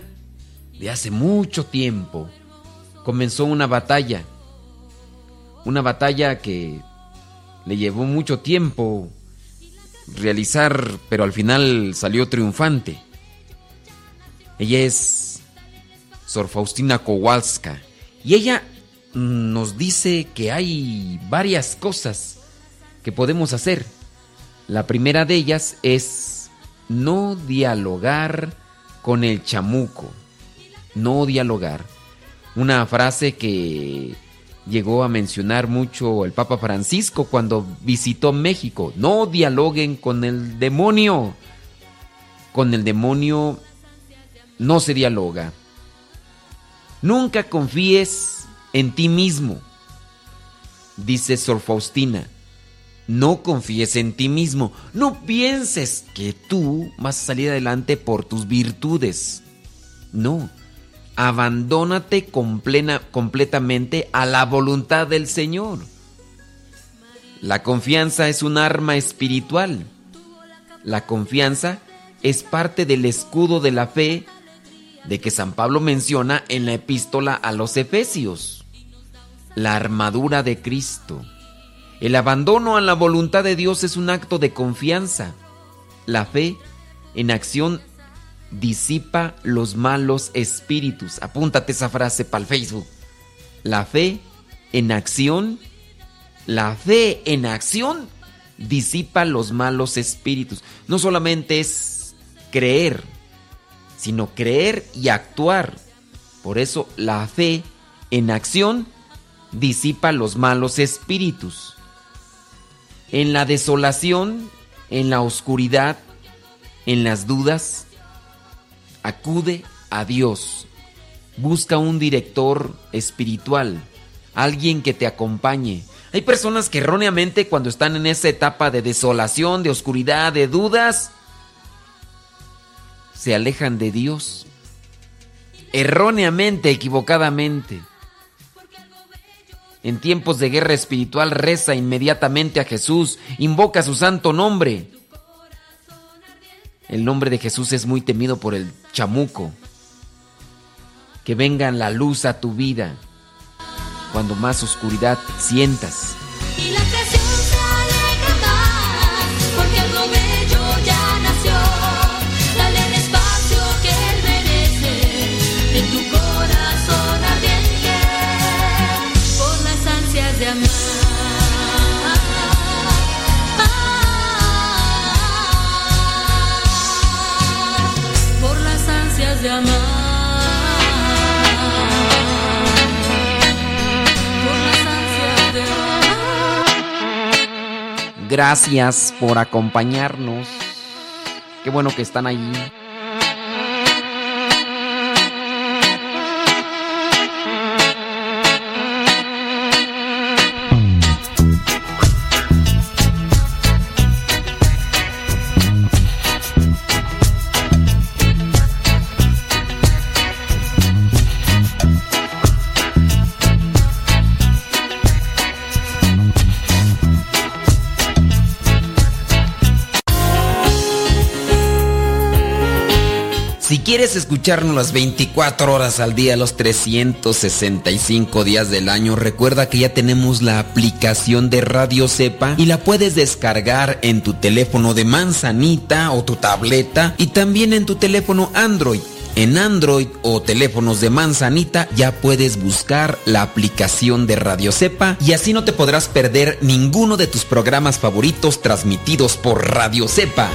de hace mucho tiempo comenzó una batalla. Una batalla que le llevó mucho tiempo realizar, pero al final salió triunfante. Ella es Sor Faustina Kowalska y ella nos dice que hay varias cosas que podemos hacer. La primera de ellas es no dialogar con el chamuco. No dialogar. Una frase que llegó a mencionar mucho el Papa Francisco cuando visitó México. No dialoguen con el demonio. Con el demonio no se dialoga. Nunca confíes en ti mismo. Dice Sor Faustina. No confíes en ti mismo. No pienses que tú vas a salir adelante por tus virtudes. No. Abandónate completamente a la voluntad del Señor. La confianza es un arma espiritual. La confianza es parte del escudo de la fe de que San Pablo menciona en la epístola a los Efesios. La armadura de Cristo. El abandono a la voluntad de Dios es un acto de confianza. La fe en acción disipa los malos espíritus. Apúntate esa frase para el Facebook. La fe en acción, la fe en acción disipa los malos espíritus. No solamente es creer, sino creer y actuar. Por eso la fe en acción disipa los malos espíritus. En la desolación, en la oscuridad, en las dudas, acude a Dios. Busca un director espiritual, alguien que te acompañe. Hay personas que erróneamente cuando están en esa etapa de desolación, de oscuridad, de dudas, se alejan de Dios. Erróneamente, equivocadamente. En tiempos de guerra espiritual reza inmediatamente a Jesús, invoca su santo nombre. El nombre de Jesús es muy temido por el chamuco. Que venga la luz a tu vida cuando más oscuridad sientas. Gracias por acompañarnos. Qué bueno que están ahí. Quieres escucharnos las 24 horas al día, los 365 días del año, recuerda que ya tenemos la aplicación de Radio Cepa y la puedes descargar en tu teléfono de manzanita o tu tableta y también en tu teléfono Android. En Android o teléfonos de manzanita ya puedes buscar la aplicación de Radio Cepa y así no te podrás perder ninguno de tus programas favoritos transmitidos por Radio Cepa.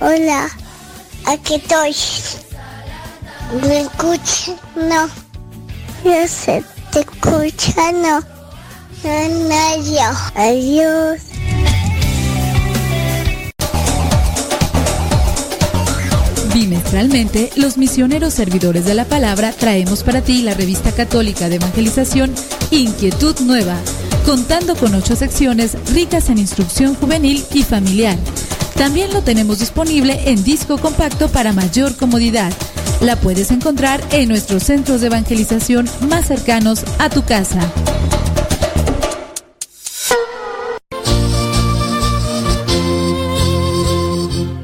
Hola, aquí estoy. ¿Me escuchas? No. Yo sé te escucha, no. No, Adiós.
Bimestralmente, los misioneros servidores de la palabra traemos para ti la revista católica de evangelización Inquietud Nueva, contando con ocho secciones ricas en instrucción juvenil y familiar. También lo tenemos disponible en disco compacto para mayor comodidad la puedes encontrar en nuestros centros de evangelización más cercanos a tu casa.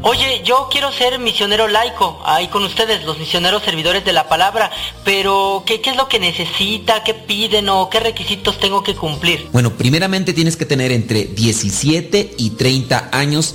Oye, yo quiero ser misionero laico, ahí con ustedes, los misioneros servidores de la palabra, pero ¿qué, ¿qué, es lo que necesita? ¿Qué piden o qué requisitos tengo que cumplir?
Bueno, primeramente tienes que tener entre 17 y 30 años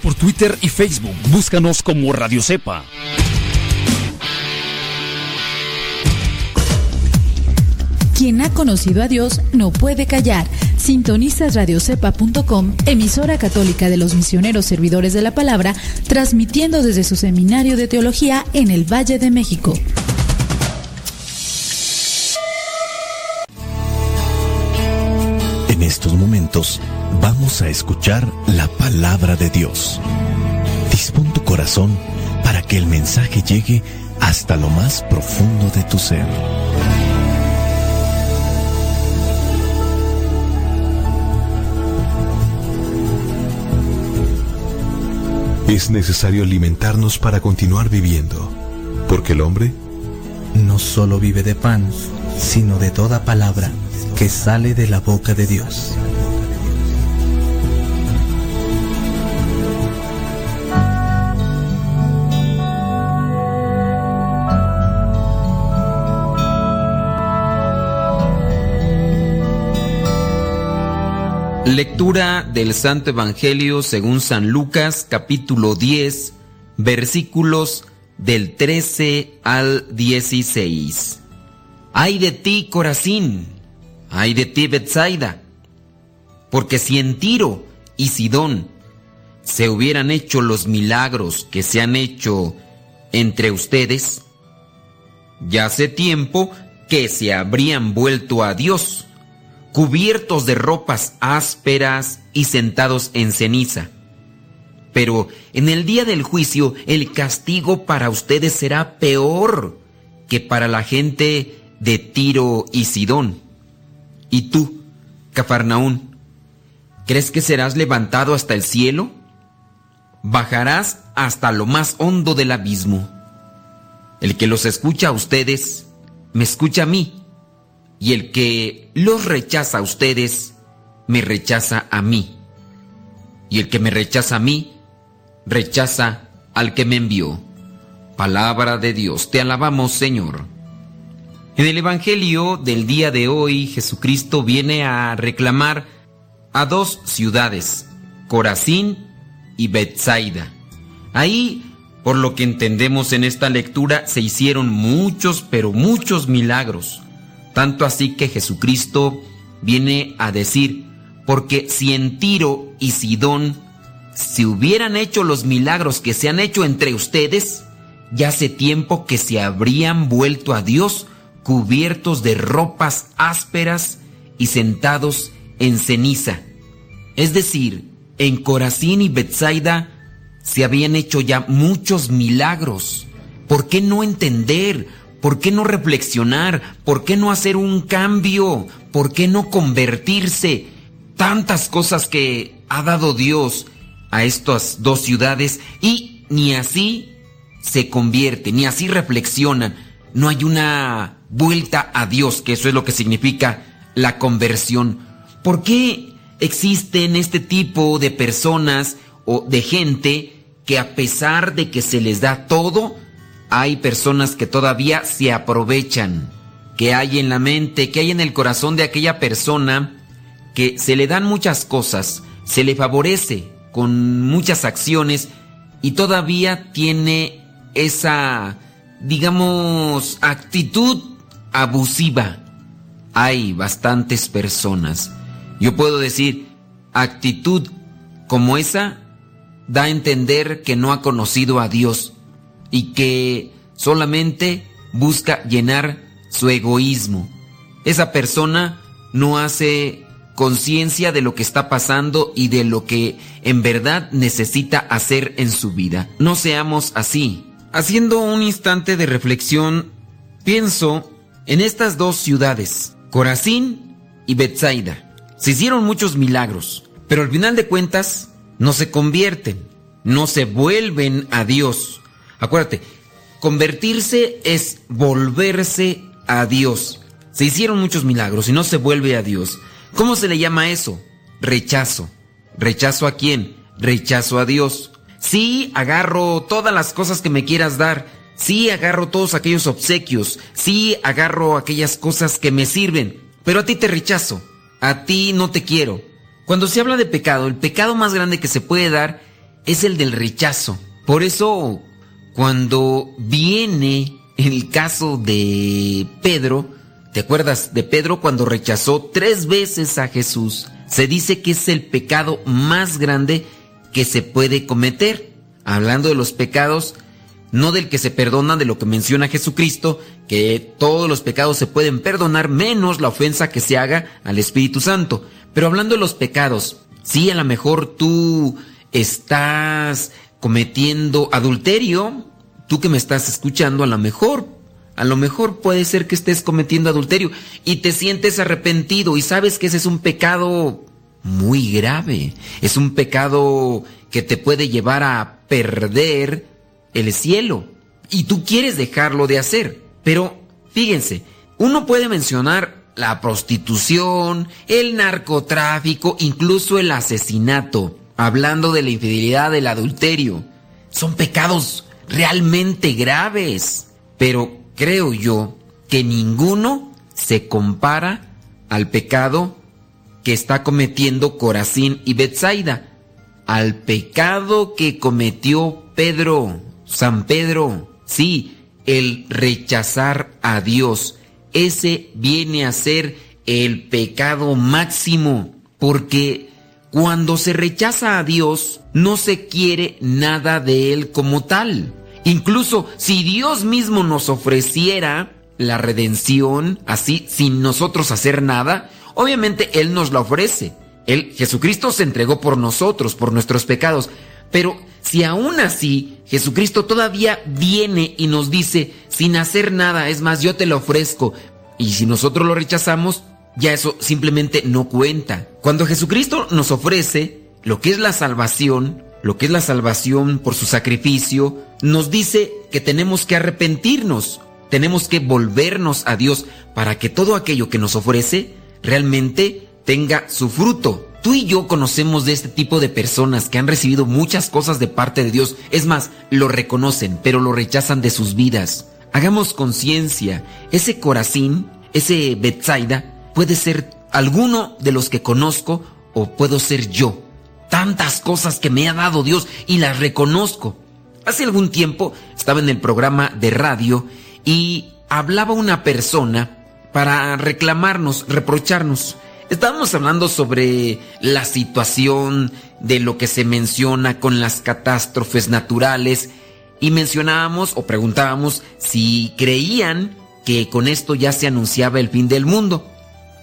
Por Twitter y Facebook. Búscanos como Radio Cepa.
Quien ha conocido a Dios no puede callar. Sintonizas radiocepa.com, emisora católica de los misioneros servidores de la palabra, transmitiendo desde su seminario de teología en el Valle de México.
En estos momentos vamos a escuchar la palabra de Dios. Dispón tu corazón para que el mensaje llegue hasta lo más profundo de tu ser.
Es necesario alimentarnos para continuar viviendo, porque el hombre
no solo vive de pan, sino de toda palabra que sale de la boca de Dios.
Lectura del Santo Evangelio según San Lucas capítulo 10 versículos del 13 al 16. Ay de ti, Corazín, ay de ti, Betsaida, porque si en Tiro y Sidón se hubieran hecho los milagros que se han hecho entre ustedes, ya hace tiempo que se habrían vuelto a Dios cubiertos de ropas ásperas y sentados en ceniza. Pero en el día del juicio el castigo para ustedes será peor que para la gente de Tiro y Sidón. Y tú, Cafarnaún, ¿crees que serás levantado hasta el cielo? Bajarás hasta lo más hondo del abismo. El que los escucha a ustedes, me escucha a mí y el que los rechaza a ustedes, me rechaza a mí. Y el que me rechaza a mí, rechaza al que me envió. Palabra de Dios, te alabamos Señor. En el Evangelio del día de hoy, Jesucristo viene a reclamar a dos ciudades, Corazín y Bethsaida. Ahí, por lo que entendemos en esta lectura, se hicieron muchos, pero muchos milagros. Tanto así que Jesucristo viene a decir, porque si en Tiro y Sidón se hubieran hecho los milagros que se han hecho entre ustedes, ya hace tiempo que se habrían vuelto a Dios cubiertos de ropas ásperas y sentados en ceniza. Es decir, en Corazín y Bethsaida se habían hecho ya muchos milagros. ¿Por qué no entender? ¿Por qué no reflexionar? ¿Por qué no hacer un cambio? ¿Por qué no convertirse? Tantas cosas que ha dado Dios a estas dos ciudades y ni así se convierte, ni así reflexionan. No hay una vuelta a Dios, que eso es lo que significa la conversión. ¿Por qué existen este tipo de personas o de gente que a pesar de que se les da todo, hay personas que todavía se aprovechan? Que hay en la mente, que hay en el corazón de aquella persona que se le dan muchas cosas, se le favorece con muchas acciones y todavía tiene esa, digamos, actitud abusiva. Hay bastantes personas. Yo puedo decir, actitud como esa da a entender que no ha conocido a Dios y que solamente busca llenar su egoísmo. Esa persona no hace conciencia de lo que está pasando y de lo que en verdad necesita hacer en su vida. No seamos así. Haciendo un instante de reflexión, pienso en estas dos ciudades, Corazín y Bethsaida. Se hicieron muchos milagros, pero al final de cuentas no se convierten, no se vuelven a Dios. Acuérdate, convertirse es volverse a Dios. Se hicieron muchos milagros y no se vuelve a Dios. ¿Cómo se le llama eso? Rechazo. ¿Rechazo a quién? Rechazo a Dios. Sí, agarro todas las cosas que me quieras dar. Sí, agarro todos aquellos obsequios. Sí, agarro aquellas cosas que me sirven. Pero a ti te rechazo. A ti no te quiero. Cuando se habla de pecado, el pecado más grande que se puede dar es el del rechazo. Por eso, cuando viene el caso de Pedro, ¿Te acuerdas de Pedro cuando rechazó tres veces a Jesús? Se dice que es el pecado más grande que se puede cometer. Hablando de los pecados, no del que se perdona, de lo que menciona Jesucristo, que todos los pecados se pueden perdonar menos la ofensa que se haga al Espíritu Santo. Pero hablando de los pecados, sí, a lo mejor tú estás cometiendo adulterio, tú que me estás escuchando, a lo mejor a lo mejor puede ser que estés cometiendo adulterio y te sientes arrepentido y sabes que ese es un pecado muy grave. Es un pecado que te puede llevar a perder el cielo. Y tú quieres dejarlo de hacer. Pero fíjense, uno puede mencionar la prostitución, el narcotráfico, incluso el asesinato, hablando de la infidelidad, del adulterio. Son pecados realmente graves. Pero creo yo que ninguno se compara al pecado que está cometiendo Corazín y Betsaida, al pecado que cometió Pedro, San Pedro, sí, el rechazar a Dios. Ese viene a ser el pecado máximo, porque cuando se rechaza a Dios, no se quiere nada de Él como tal. Incluso si Dios mismo nos ofreciera la redención así sin nosotros hacer nada, obviamente Él nos la ofrece. Él, Jesucristo se entregó por nosotros, por nuestros pecados. Pero si aún así Jesucristo todavía viene y nos dice sin hacer nada, es más, yo te lo ofrezco, y si nosotros lo rechazamos, ya eso simplemente no cuenta. Cuando Jesucristo nos ofrece lo que es la salvación, lo que es la salvación por su sacrificio, nos dice que tenemos que arrepentirnos, tenemos que volvernos a Dios para que todo aquello que nos ofrece realmente tenga su fruto. Tú y yo conocemos de este tipo de personas que han recibido muchas cosas de parte de Dios. Es más, lo reconocen, pero lo rechazan de sus vidas. Hagamos conciencia. Ese Corazín, ese Betsaida, puede ser alguno de los que conozco o puedo ser yo tantas cosas que me ha dado Dios y las reconozco. Hace algún tiempo estaba en el programa de radio y hablaba una persona para reclamarnos, reprocharnos. Estábamos hablando sobre la situación de lo que se menciona con las catástrofes naturales y mencionábamos o preguntábamos si creían que con esto ya se anunciaba el fin del mundo.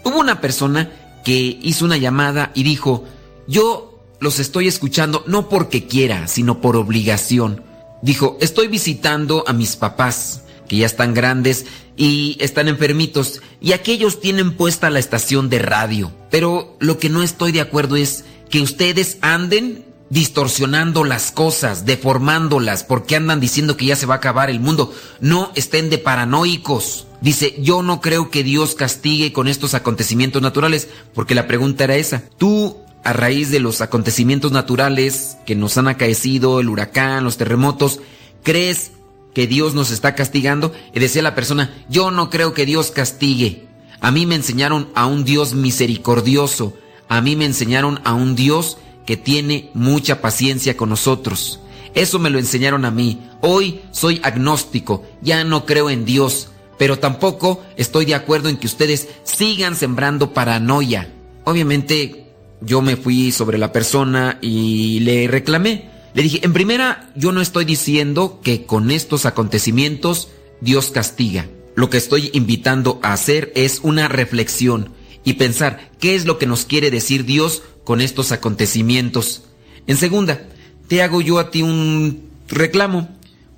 Hubo una persona que hizo una llamada y dijo, yo los estoy escuchando no porque quiera, sino por obligación. Dijo, estoy visitando a mis papás, que ya están grandes y están enfermitos, y aquellos tienen puesta la estación de radio. Pero lo que no estoy de acuerdo es que ustedes anden distorsionando las cosas, deformándolas, porque andan diciendo que ya se va a acabar el mundo. No estén de paranoicos. Dice, yo no creo que Dios castigue con estos acontecimientos naturales, porque la pregunta era esa. Tú, a raíz de los acontecimientos naturales que nos han acaecido, el huracán, los terremotos, ¿crees que Dios nos está castigando? Y decía la persona, yo no creo que Dios castigue. A mí me enseñaron a un Dios misericordioso. A mí me enseñaron a un Dios que tiene mucha paciencia con nosotros. Eso me lo enseñaron a mí. Hoy soy agnóstico, ya no creo en Dios, pero tampoco estoy de acuerdo en que ustedes sigan sembrando paranoia. Obviamente yo me fui sobre la persona y le reclamé. Le dije, en primera, yo no estoy diciendo que con estos acontecimientos Dios castiga. Lo que estoy invitando a hacer es una reflexión y pensar qué es lo que nos quiere decir Dios con estos acontecimientos. En segunda, te hago yo a ti un reclamo.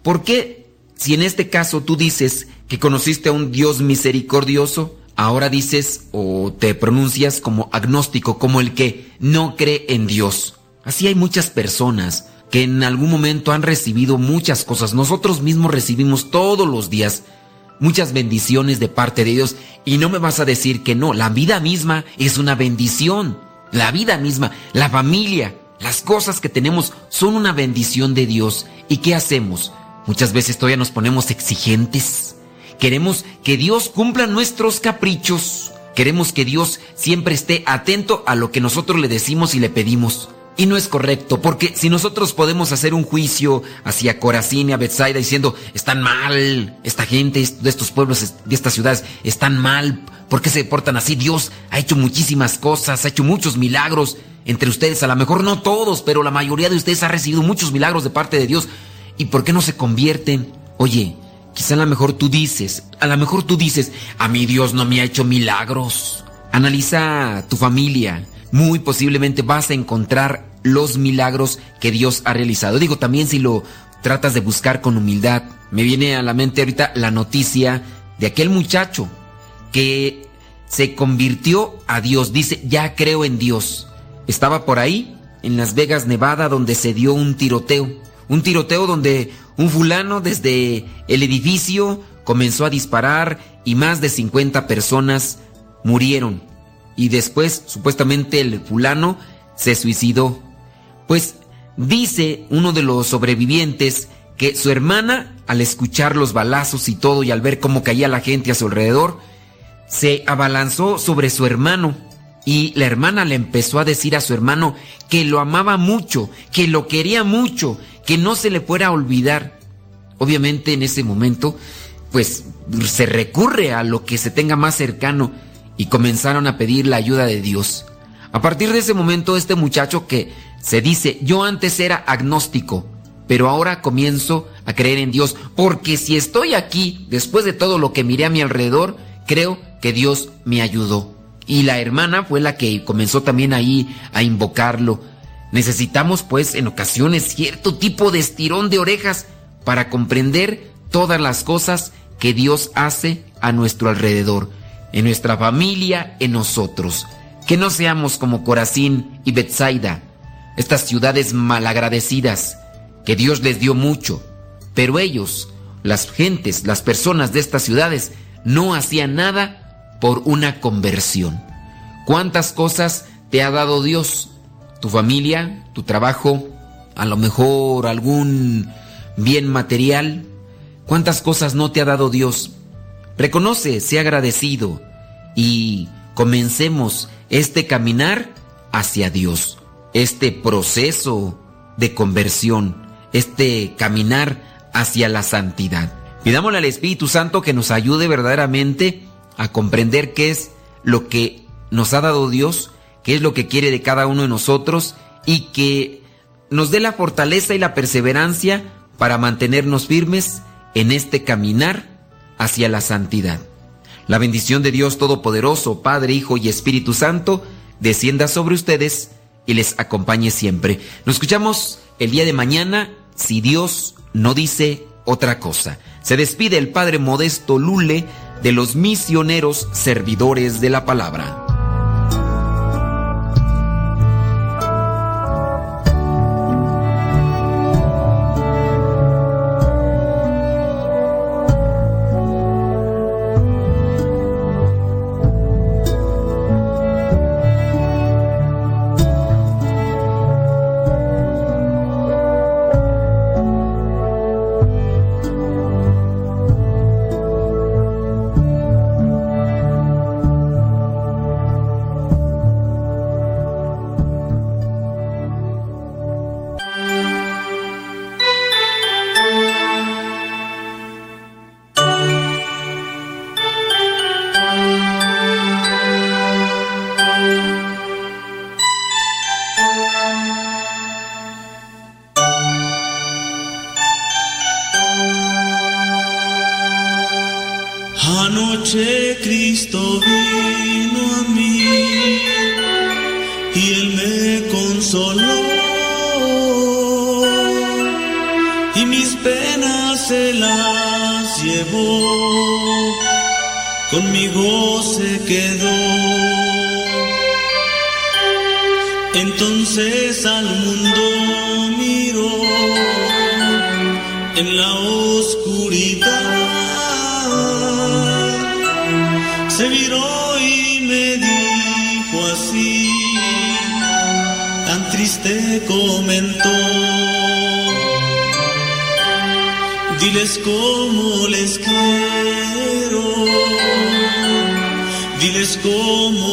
¿Por qué, si en este caso tú dices que conociste a un Dios misericordioso, ahora dices o te pronuncias como agnóstico, como el que no cree en Dios? Así hay muchas personas que en algún momento han recibido muchas cosas. Nosotros mismos recibimos todos los días muchas bendiciones de parte de Dios y no me vas a decir que no, la vida misma es una bendición. La vida misma, la familia, las cosas que tenemos son una bendición de Dios. ¿Y qué hacemos? Muchas veces todavía nos ponemos exigentes. Queremos que Dios cumpla nuestros caprichos. Queremos que Dios siempre esté atento a lo que nosotros le decimos y le pedimos. Y no es correcto, porque si nosotros podemos hacer un juicio hacia Corazín y a Bethsaida diciendo, están mal, esta gente de estos pueblos, de estas ciudades, están mal, ¿por qué se portan así? Dios ha hecho muchísimas cosas, ha hecho muchos milagros entre ustedes, a lo mejor no todos, pero la mayoría de ustedes ha recibido muchos milagros de parte de Dios. ¿Y por qué no se convierten? Oye, quizá a lo mejor tú dices, a lo mejor tú dices, a mí Dios no me ha hecho milagros. Analiza tu familia, muy posiblemente vas a encontrar los milagros que Dios ha realizado. Digo, también si lo tratas de buscar con humildad. Me viene a la mente ahorita la noticia de aquel muchacho que se convirtió a Dios. Dice, ya creo en Dios. Estaba por ahí, en Las Vegas, Nevada, donde se dio un tiroteo. Un tiroteo donde un fulano desde el edificio comenzó a disparar y más de 50 personas murieron. Y después, supuestamente, el fulano se suicidó. Pues dice uno de los sobrevivientes que su hermana, al escuchar los balazos y todo y al ver cómo caía la gente a su alrededor, se abalanzó sobre su hermano y la hermana le empezó a decir a su hermano que lo amaba mucho, que lo quería mucho, que no se le fuera a olvidar. Obviamente en ese momento, pues se recurre a lo que se tenga más cercano y comenzaron a pedir la ayuda de Dios. A partir de ese momento, este muchacho que se dice, yo antes era agnóstico, pero ahora comienzo a creer en Dios, porque si estoy aquí, después de todo lo que miré a mi alrededor, creo que Dios me ayudó. Y la hermana fue la que comenzó también ahí a invocarlo. Necesitamos pues en ocasiones cierto tipo de estirón de orejas para comprender todas las cosas que Dios hace a nuestro alrededor, en nuestra familia, en nosotros. Que no seamos como Corazín y Betsaida, estas ciudades malagradecidas, que Dios les dio mucho, pero ellos, las gentes, las personas de estas ciudades, no hacían nada por una conversión. ¿Cuántas cosas te ha dado Dios? Tu familia, tu trabajo, a lo mejor algún bien material. ¿Cuántas cosas no te ha dado Dios? Reconoce, sea agradecido y comencemos este caminar hacia Dios este proceso de conversión, este caminar hacia la santidad. Pidámosle al Espíritu Santo que nos ayude verdaderamente a comprender qué es lo que nos ha dado Dios, qué es lo que quiere de cada uno de nosotros y que nos dé la fortaleza y la perseverancia para mantenernos firmes en este caminar hacia la santidad. La bendición de Dios Todopoderoso, Padre, Hijo y Espíritu Santo, descienda sobre ustedes y les acompañe siempre. Nos escuchamos el día de mañana, si Dios no dice otra cosa. Se despide el Padre Modesto Lule de los misioneros servidores de la palabra.
Anoche Cristo vino a mí y Él me consoló y mis penas se las llevó, conmigo se quedó. Entonces al mundo miró en la oscuridad. Se viró y me dijo así, tan triste comentó. Diles cómo les quiero, diles cómo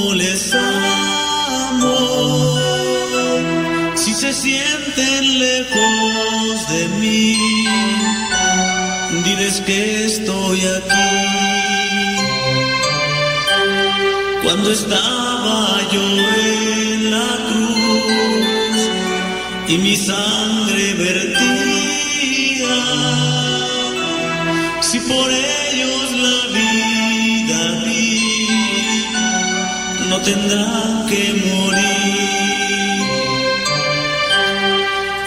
que estoy aquí. Cuando estaba yo en la cruz y mi sangre vertía, si por ellos la vida di, no tendrán que morir.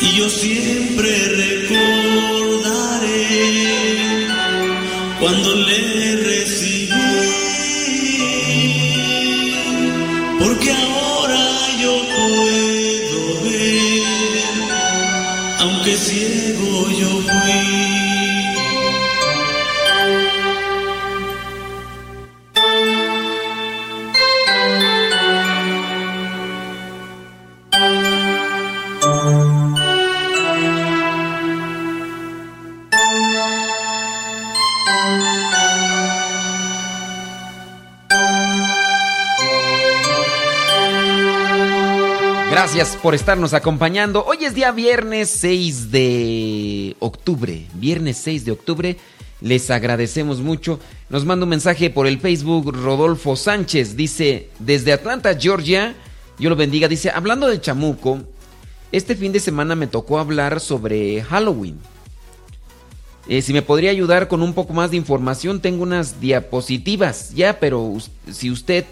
Y yo siempre
por estarnos acompañando. Hoy es día viernes 6 de octubre. Viernes 6 de octubre. Les agradecemos mucho. Nos manda un mensaje por el Facebook Rodolfo Sánchez. Dice, desde Atlanta, Georgia, yo lo bendiga. Dice, hablando de chamuco, este fin de semana me tocó hablar sobre Halloween. Eh, si me podría ayudar con un poco más de información, tengo unas diapositivas ya, pero si usted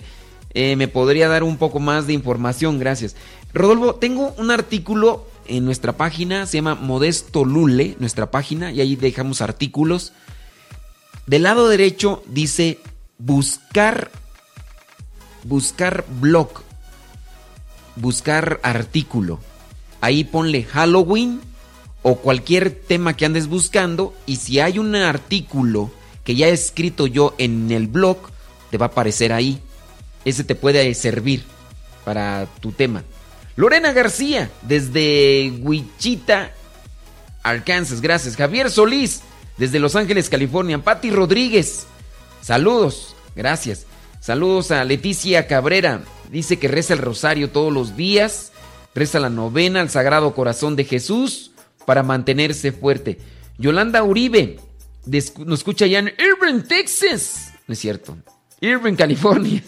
eh, me podría dar un poco más de información, gracias. Rodolfo, tengo un artículo en nuestra página, se llama Modesto Lule, nuestra página, y ahí dejamos artículos. Del lado derecho dice buscar, buscar blog, buscar artículo. Ahí ponle Halloween o cualquier tema que andes buscando y si hay un artículo que ya he escrito yo en el blog, te va a aparecer ahí. Ese te puede servir para tu tema. Lorena García, desde Wichita, Arkansas, gracias. Javier Solís, desde Los Ángeles, California. Patti Rodríguez, saludos, gracias. Saludos a Leticia Cabrera, dice que reza el rosario todos los días, reza la novena al Sagrado Corazón de Jesús para mantenerse fuerte. Yolanda Uribe, nos escucha ya en Irving, Texas. No es cierto. Irving, California.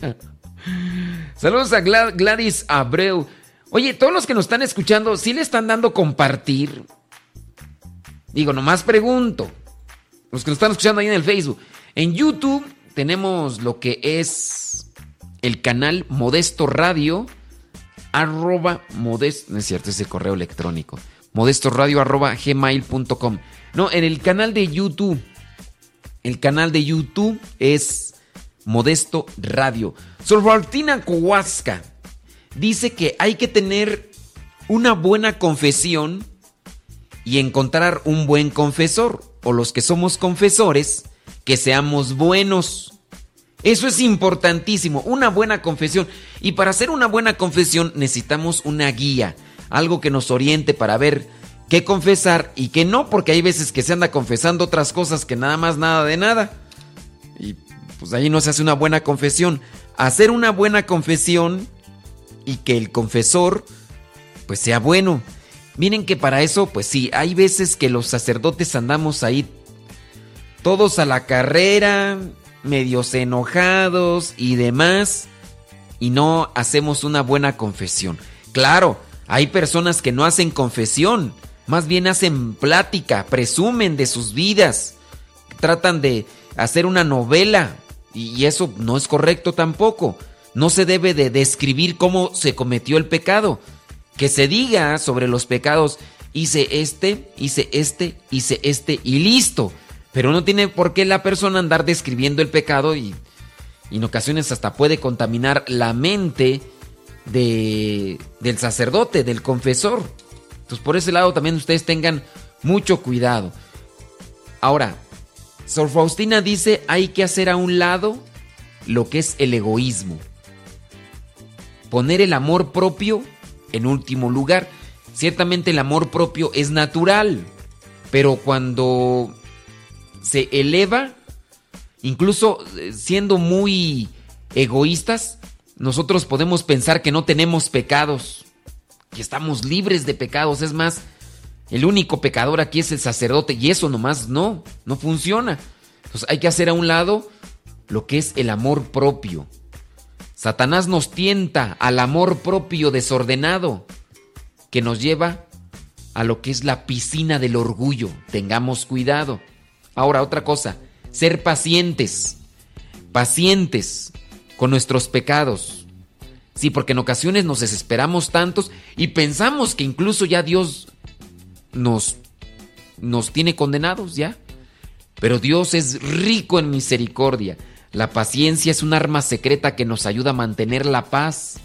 Saludos a Gladys Abreu. Oye, todos los que nos están escuchando, ¿sí le están dando compartir? Digo, nomás pregunto. Los que nos están escuchando ahí en el Facebook. En YouTube tenemos lo que es el canal Modesto Radio. Arroba modesto. No es cierto, es el correo electrónico. Modesto Radio arroba gmail.com. No, en el canal de YouTube. El canal de YouTube es Modesto Radio. Sor Martina dice que hay que tener una buena confesión y encontrar un buen confesor, o los que somos confesores, que seamos buenos. Eso es importantísimo, una buena confesión. Y para hacer una buena confesión necesitamos una guía, algo que nos oriente para ver qué confesar y qué no, porque hay veces que se anda confesando otras cosas que nada más nada de nada. Y pues ahí no se hace una buena confesión. Hacer una buena confesión y que el confesor pues sea bueno. Miren que para eso, pues sí, hay veces que los sacerdotes andamos ahí todos a la carrera, medios enojados y demás, y no hacemos una buena confesión. Claro, hay personas que no hacen confesión, más bien hacen plática, presumen de sus vidas, tratan de hacer una novela, y eso no es correcto tampoco. No se debe de describir cómo se cometió el pecado. Que se diga sobre los pecados, hice este, hice este, hice este y listo. Pero no tiene por qué la persona andar describiendo el pecado y, en ocasiones hasta puede contaminar la mente de, del sacerdote, del confesor. Entonces por ese lado también ustedes tengan mucho cuidado. Ahora, Sor Faustina dice hay que hacer a un lado lo que es el egoísmo poner el amor propio en último lugar. Ciertamente el amor propio es natural, pero cuando se eleva, incluso eh, siendo muy egoístas, nosotros podemos pensar que no tenemos pecados, que estamos libres de pecados. Es más, el único pecador aquí es el sacerdote y eso nomás no, no funciona. Entonces hay que hacer a un lado lo que es el amor propio. Satanás nos tienta al amor propio desordenado que nos lleva a lo que es la piscina del orgullo. Tengamos cuidado. Ahora, otra cosa, ser pacientes, pacientes con nuestros pecados. Sí, porque en ocasiones nos desesperamos tantos y pensamos que incluso ya Dios nos, nos tiene condenados ya. Pero Dios es rico en misericordia. La paciencia es un arma secreta que nos ayuda a mantener la paz,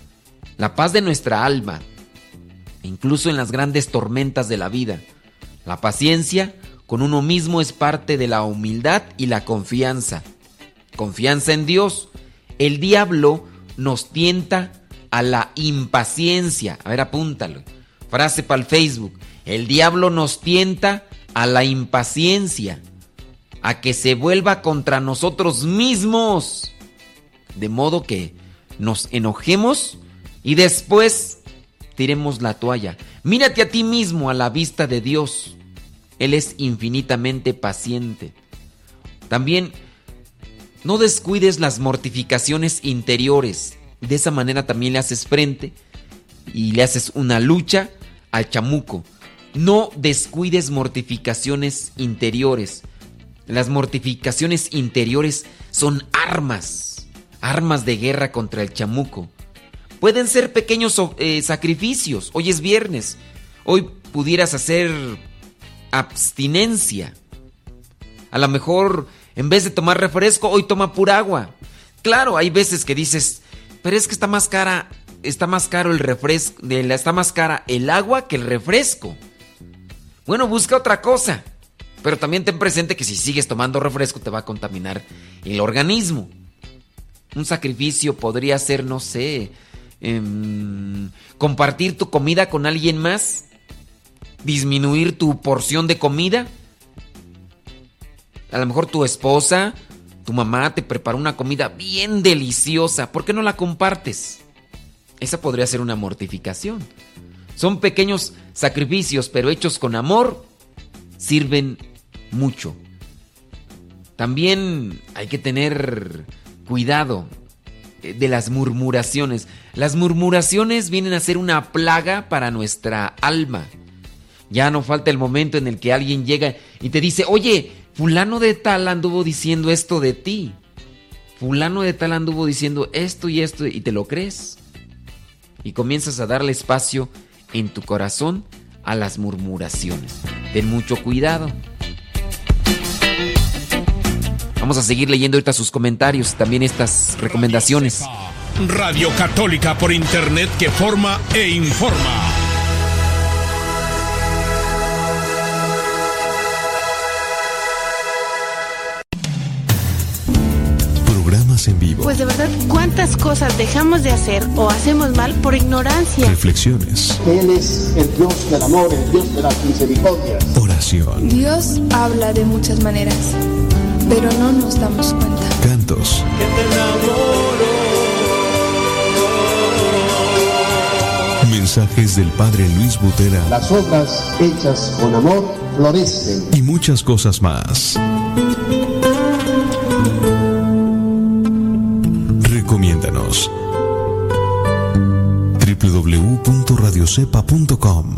la paz de nuestra alma, incluso en las grandes tormentas de la vida. La paciencia con uno mismo es parte de la humildad y la confianza. Confianza en Dios. El diablo nos tienta a la impaciencia. A ver, apúntalo. Frase para el Facebook. El diablo nos tienta a la impaciencia a que se vuelva contra nosotros mismos. De modo que nos enojemos y después tiremos la toalla. Mírate a ti mismo a la vista de Dios. Él es infinitamente paciente. También no descuides las mortificaciones interiores. De esa manera también le haces frente y le haces una lucha al chamuco. No descuides mortificaciones interiores. Las mortificaciones interiores son armas, armas de guerra contra el chamuco. Pueden ser pequeños eh, sacrificios. Hoy es viernes. Hoy pudieras hacer abstinencia. A lo mejor, en vez de tomar refresco, hoy toma pura agua. Claro, hay veces que dices, pero es que está más cara, está más caro el refresco, está más cara el agua que el refresco. Bueno, busca otra cosa. Pero también ten presente que si sigues tomando refresco te va a contaminar el organismo. Un sacrificio podría ser, no sé, em, compartir tu comida con alguien más, disminuir tu porción de comida. A lo mejor tu esposa, tu mamá te preparó una comida bien deliciosa. ¿Por qué no la compartes? Esa podría ser una mortificación. Son pequeños sacrificios, pero hechos con amor, sirven mucho. También hay que tener cuidado de las murmuraciones. Las murmuraciones vienen a ser una plaga para nuestra alma. Ya no falta el momento en el que alguien llega y te dice, oye, fulano de tal anduvo diciendo esto de ti. Fulano de tal anduvo diciendo esto y esto y te lo crees. Y comienzas a darle espacio en tu corazón a las murmuraciones. Ten mucho cuidado. Vamos a seguir leyendo ahorita sus comentarios, también estas recomendaciones.
Radio Católica por Internet que forma e informa.
En vivo.
Pues de verdad, ¿cuántas cosas dejamos de hacer o hacemos mal por ignorancia?
Reflexiones.
Él es el Dios del amor, el Dios de las misericordias.
Oración.
Dios habla de muchas maneras pero no nos damos cuenta.
Cantos. Mensajes del Padre Luis Butera.
Las obras hechas con amor florecen.
Y muchas cosas más. www.radiocepa.com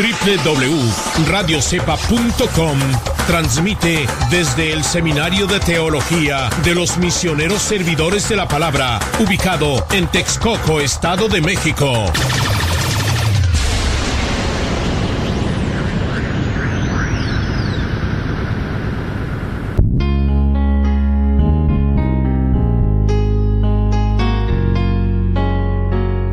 www.radiocepa.com transmite desde el Seminario de Teología de los Misioneros Servidores de la Palabra, ubicado en Texcoco, Estado de México.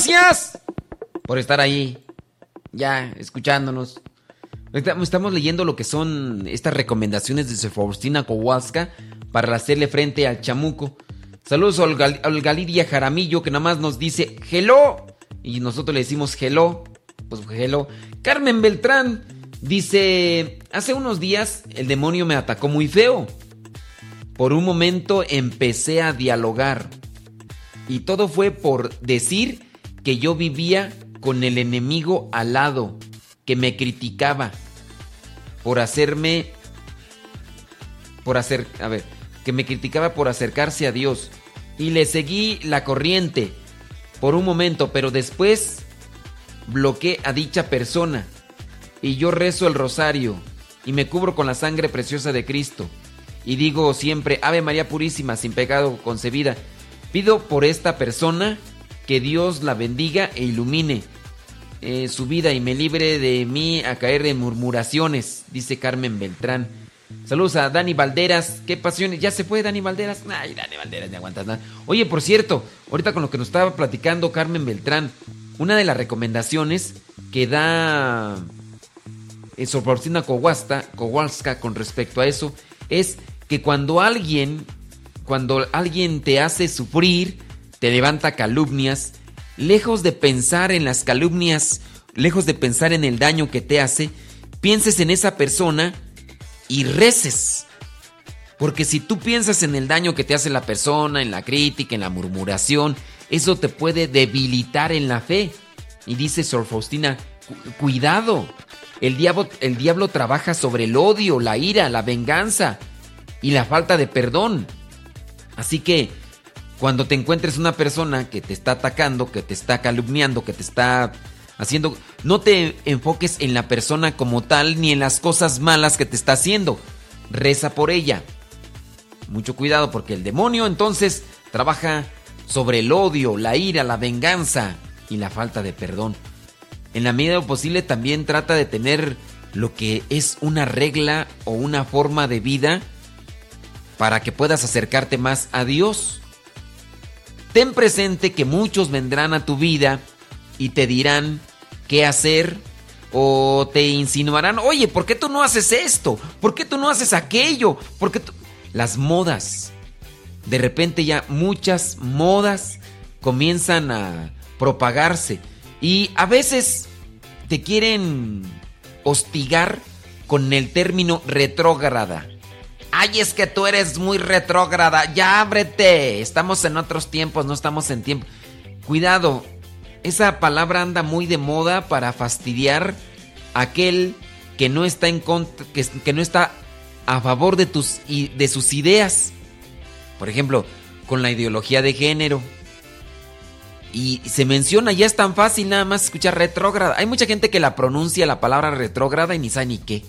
Gracias por estar ahí, ya escuchándonos. Estamos leyendo lo que son estas recomendaciones de Faustina Kowalska para hacerle frente al chamuco. Saludos al, Gal al Galidia Jaramillo que nada más nos dice hello y nosotros le decimos hello. Pues hello. Carmen Beltrán dice, hace unos días el demonio me atacó muy feo. Por un momento empecé a dialogar y todo fue por decir que yo vivía con el enemigo al lado, que me criticaba por hacerme, por hacer, a ver, que me criticaba por acercarse a Dios. Y le seguí la corriente por un momento, pero después bloqueé a dicha persona. Y yo rezo el rosario y me cubro con la sangre preciosa de Cristo. Y digo siempre, Ave María Purísima, sin pecado concebida. Pido por esta persona que Dios la bendiga e ilumine eh, su vida y me libre de mí a caer en murmuraciones, dice Carmen Beltrán. Saludos a Dani Valderas. Qué pasiones. Ya se fue Dani Valderas. Ay, Dani Valderas, no aguantas nada. Oye, por cierto, ahorita con lo que nos estaba platicando Carmen Beltrán, una de las recomendaciones que da eh, Soporcina Kowalska con respecto a eso es que cuando alguien, cuando alguien te hace sufrir, te levanta calumnias, lejos de pensar en las calumnias, lejos de pensar en el daño que te hace, pienses en esa persona y reces. Porque si tú piensas en el daño que te hace la persona, en la crítica, en la murmuración, eso te puede debilitar en la fe. Y dice Sor Faustina, cuidado, el diablo, el diablo trabaja sobre el odio, la ira, la venganza y la falta de perdón. Así que cuando te encuentres una persona que te está atacando, que te está calumniando, que te está haciendo, no te enfoques en la persona como tal ni en las cosas malas que te está haciendo. Reza por ella. Mucho cuidado porque el demonio entonces trabaja sobre el odio, la ira, la venganza y la falta de perdón. En la medida posible también trata de tener lo que es una regla o una forma de vida para que puedas acercarte más a Dios. Ten presente que muchos vendrán a tu vida y te dirán qué hacer o te insinuarán, oye, ¿por qué tú no haces esto? ¿Por qué tú no haces aquello? ¿Por qué tú... Las modas. De repente ya muchas modas comienzan a propagarse y a veces te quieren hostigar con el término retrógrada. Ay, es que tú eres muy retrógrada. Ya ábrete. Estamos en otros tiempos, no estamos en tiempo. Cuidado. Esa palabra anda muy de moda para fastidiar a aquel que no está en contra, que, no está a favor de tus de sus ideas. Por ejemplo, con la ideología de género. Y se menciona, ya es tan fácil nada más escuchar retrógrada. Hay mucha gente que la pronuncia la palabra retrógrada y ni sabe ni qué.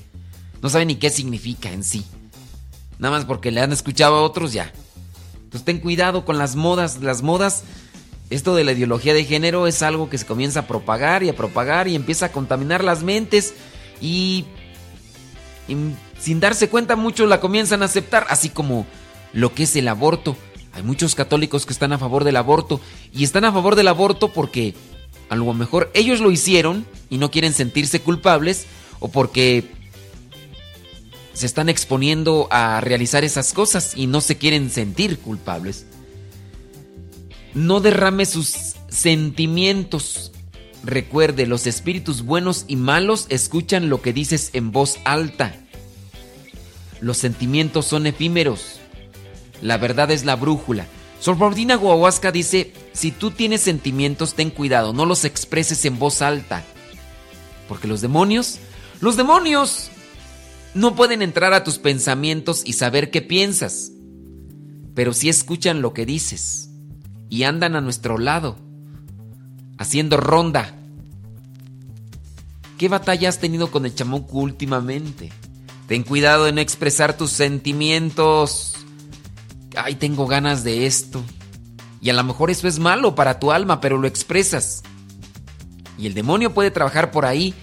No sabe ni qué significa en sí. Nada más porque le han escuchado a otros ya. Entonces ten cuidado con las modas. Las modas, esto de la ideología de género es algo que se comienza a propagar y a propagar y empieza a contaminar las mentes. Y, y sin darse cuenta muchos la comienzan a aceptar. Así como lo que es el aborto. Hay muchos católicos que están a favor del aborto y están a favor del aborto porque a lo mejor ellos lo hicieron y no quieren sentirse culpables o porque se están exponiendo a realizar esas cosas y no se quieren sentir culpables. No derrame sus sentimientos. Recuerde, los espíritus buenos y malos escuchan lo que dices en voz alta. Los sentimientos son efímeros. La verdad es la brújula. Sorbordina Guahuasca dice, si tú tienes sentimientos, ten cuidado, no los expreses en voz alta. Porque los demonios, los demonios no pueden entrar a tus pensamientos y saber qué piensas. Pero sí escuchan lo que dices y andan a nuestro lado, haciendo ronda. ¿Qué batalla has tenido con el chamuco últimamente? Ten cuidado en expresar tus sentimientos ay, tengo ganas de esto. Y a lo mejor eso es malo para tu alma, pero lo expresas. Y el demonio puede trabajar por ahí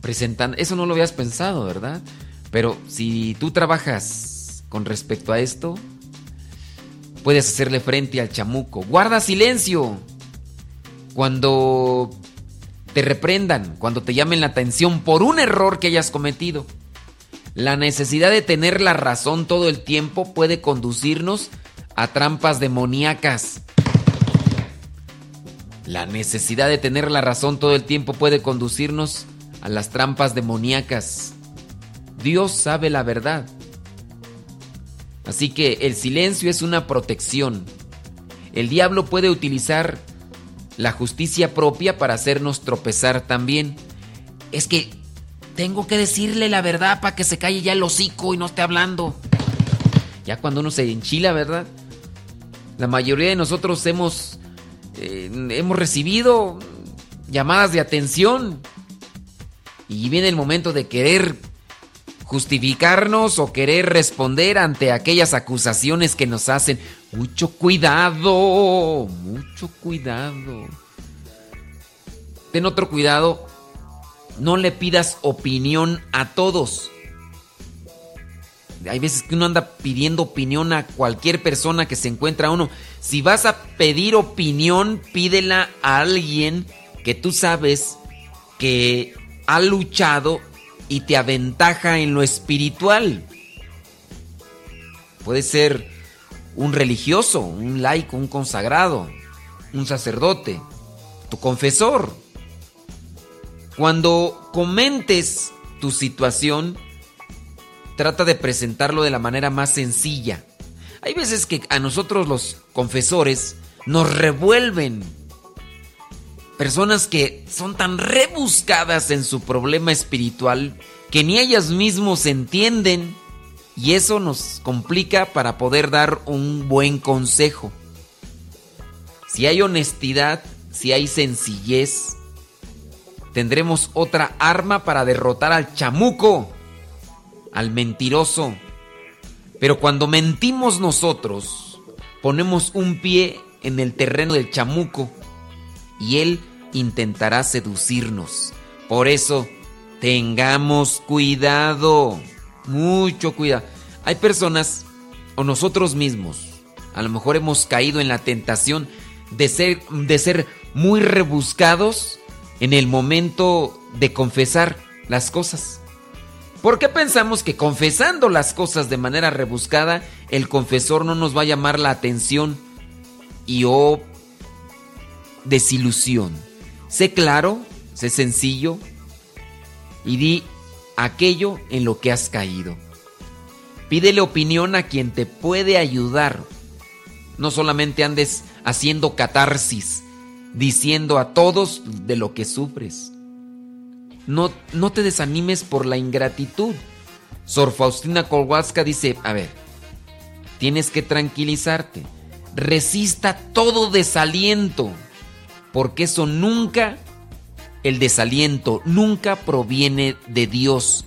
presentando... Eso no lo habías pensado, ¿verdad? Pero si tú trabajas con respecto a esto, puedes hacerle frente al chamuco. Guarda silencio. Cuando te reprendan, cuando te llamen la atención por un error que hayas cometido. La necesidad de tener la razón todo el tiempo puede conducirnos a trampas demoníacas. La necesidad de tener la razón todo el tiempo puede conducirnos a las trampas demoníacas. Dios sabe la verdad. Así que el silencio es una protección. El diablo puede utilizar la justicia propia para hacernos tropezar también. Es que tengo que decirle la verdad para que se calle ya el hocico y no esté hablando. Ya cuando uno se enchila, ¿verdad? La mayoría de nosotros hemos, eh, hemos recibido llamadas de atención. Y viene el momento de querer justificarnos o querer responder ante aquellas acusaciones que nos hacen. Mucho cuidado, mucho cuidado. Ten otro cuidado no le pidas opinión a todos. Hay veces que uno anda pidiendo opinión a cualquier persona que se encuentra uno. Si vas a pedir opinión, pídela a alguien que tú sabes que ha luchado y te aventaja en lo espiritual. Puede ser un religioso, un laico, un consagrado, un sacerdote, tu confesor cuando comentes tu situación, trata de presentarlo de la manera más sencilla. Hay veces que a nosotros los confesores nos revuelven. Personas que son tan rebuscadas en su problema espiritual que ni ellas mismos entienden y eso nos complica para poder dar un buen consejo. Si hay honestidad, si hay sencillez, tendremos otra arma para derrotar al chamuco, al mentiroso. Pero cuando mentimos nosotros, ponemos un pie en el terreno del chamuco y él intentará seducirnos. Por eso, tengamos cuidado, mucho cuidado. Hay personas o nosotros mismos, a lo mejor hemos caído en la tentación de ser, de ser muy rebuscados en el momento de confesar las cosas. ¿Por qué pensamos que confesando las cosas de manera rebuscada, el confesor no nos va a llamar la atención y oh desilusión? Sé claro, sé sencillo y di aquello en lo que has caído. Pídele opinión a quien te puede ayudar. No solamente andes haciendo catarsis, diciendo a todos de lo que sufres. No, no te desanimes por la ingratitud. Sor Faustina Kowalska dice, a ver, tienes que tranquilizarte. Resista todo desaliento, porque eso nunca, el desaliento nunca proviene de Dios.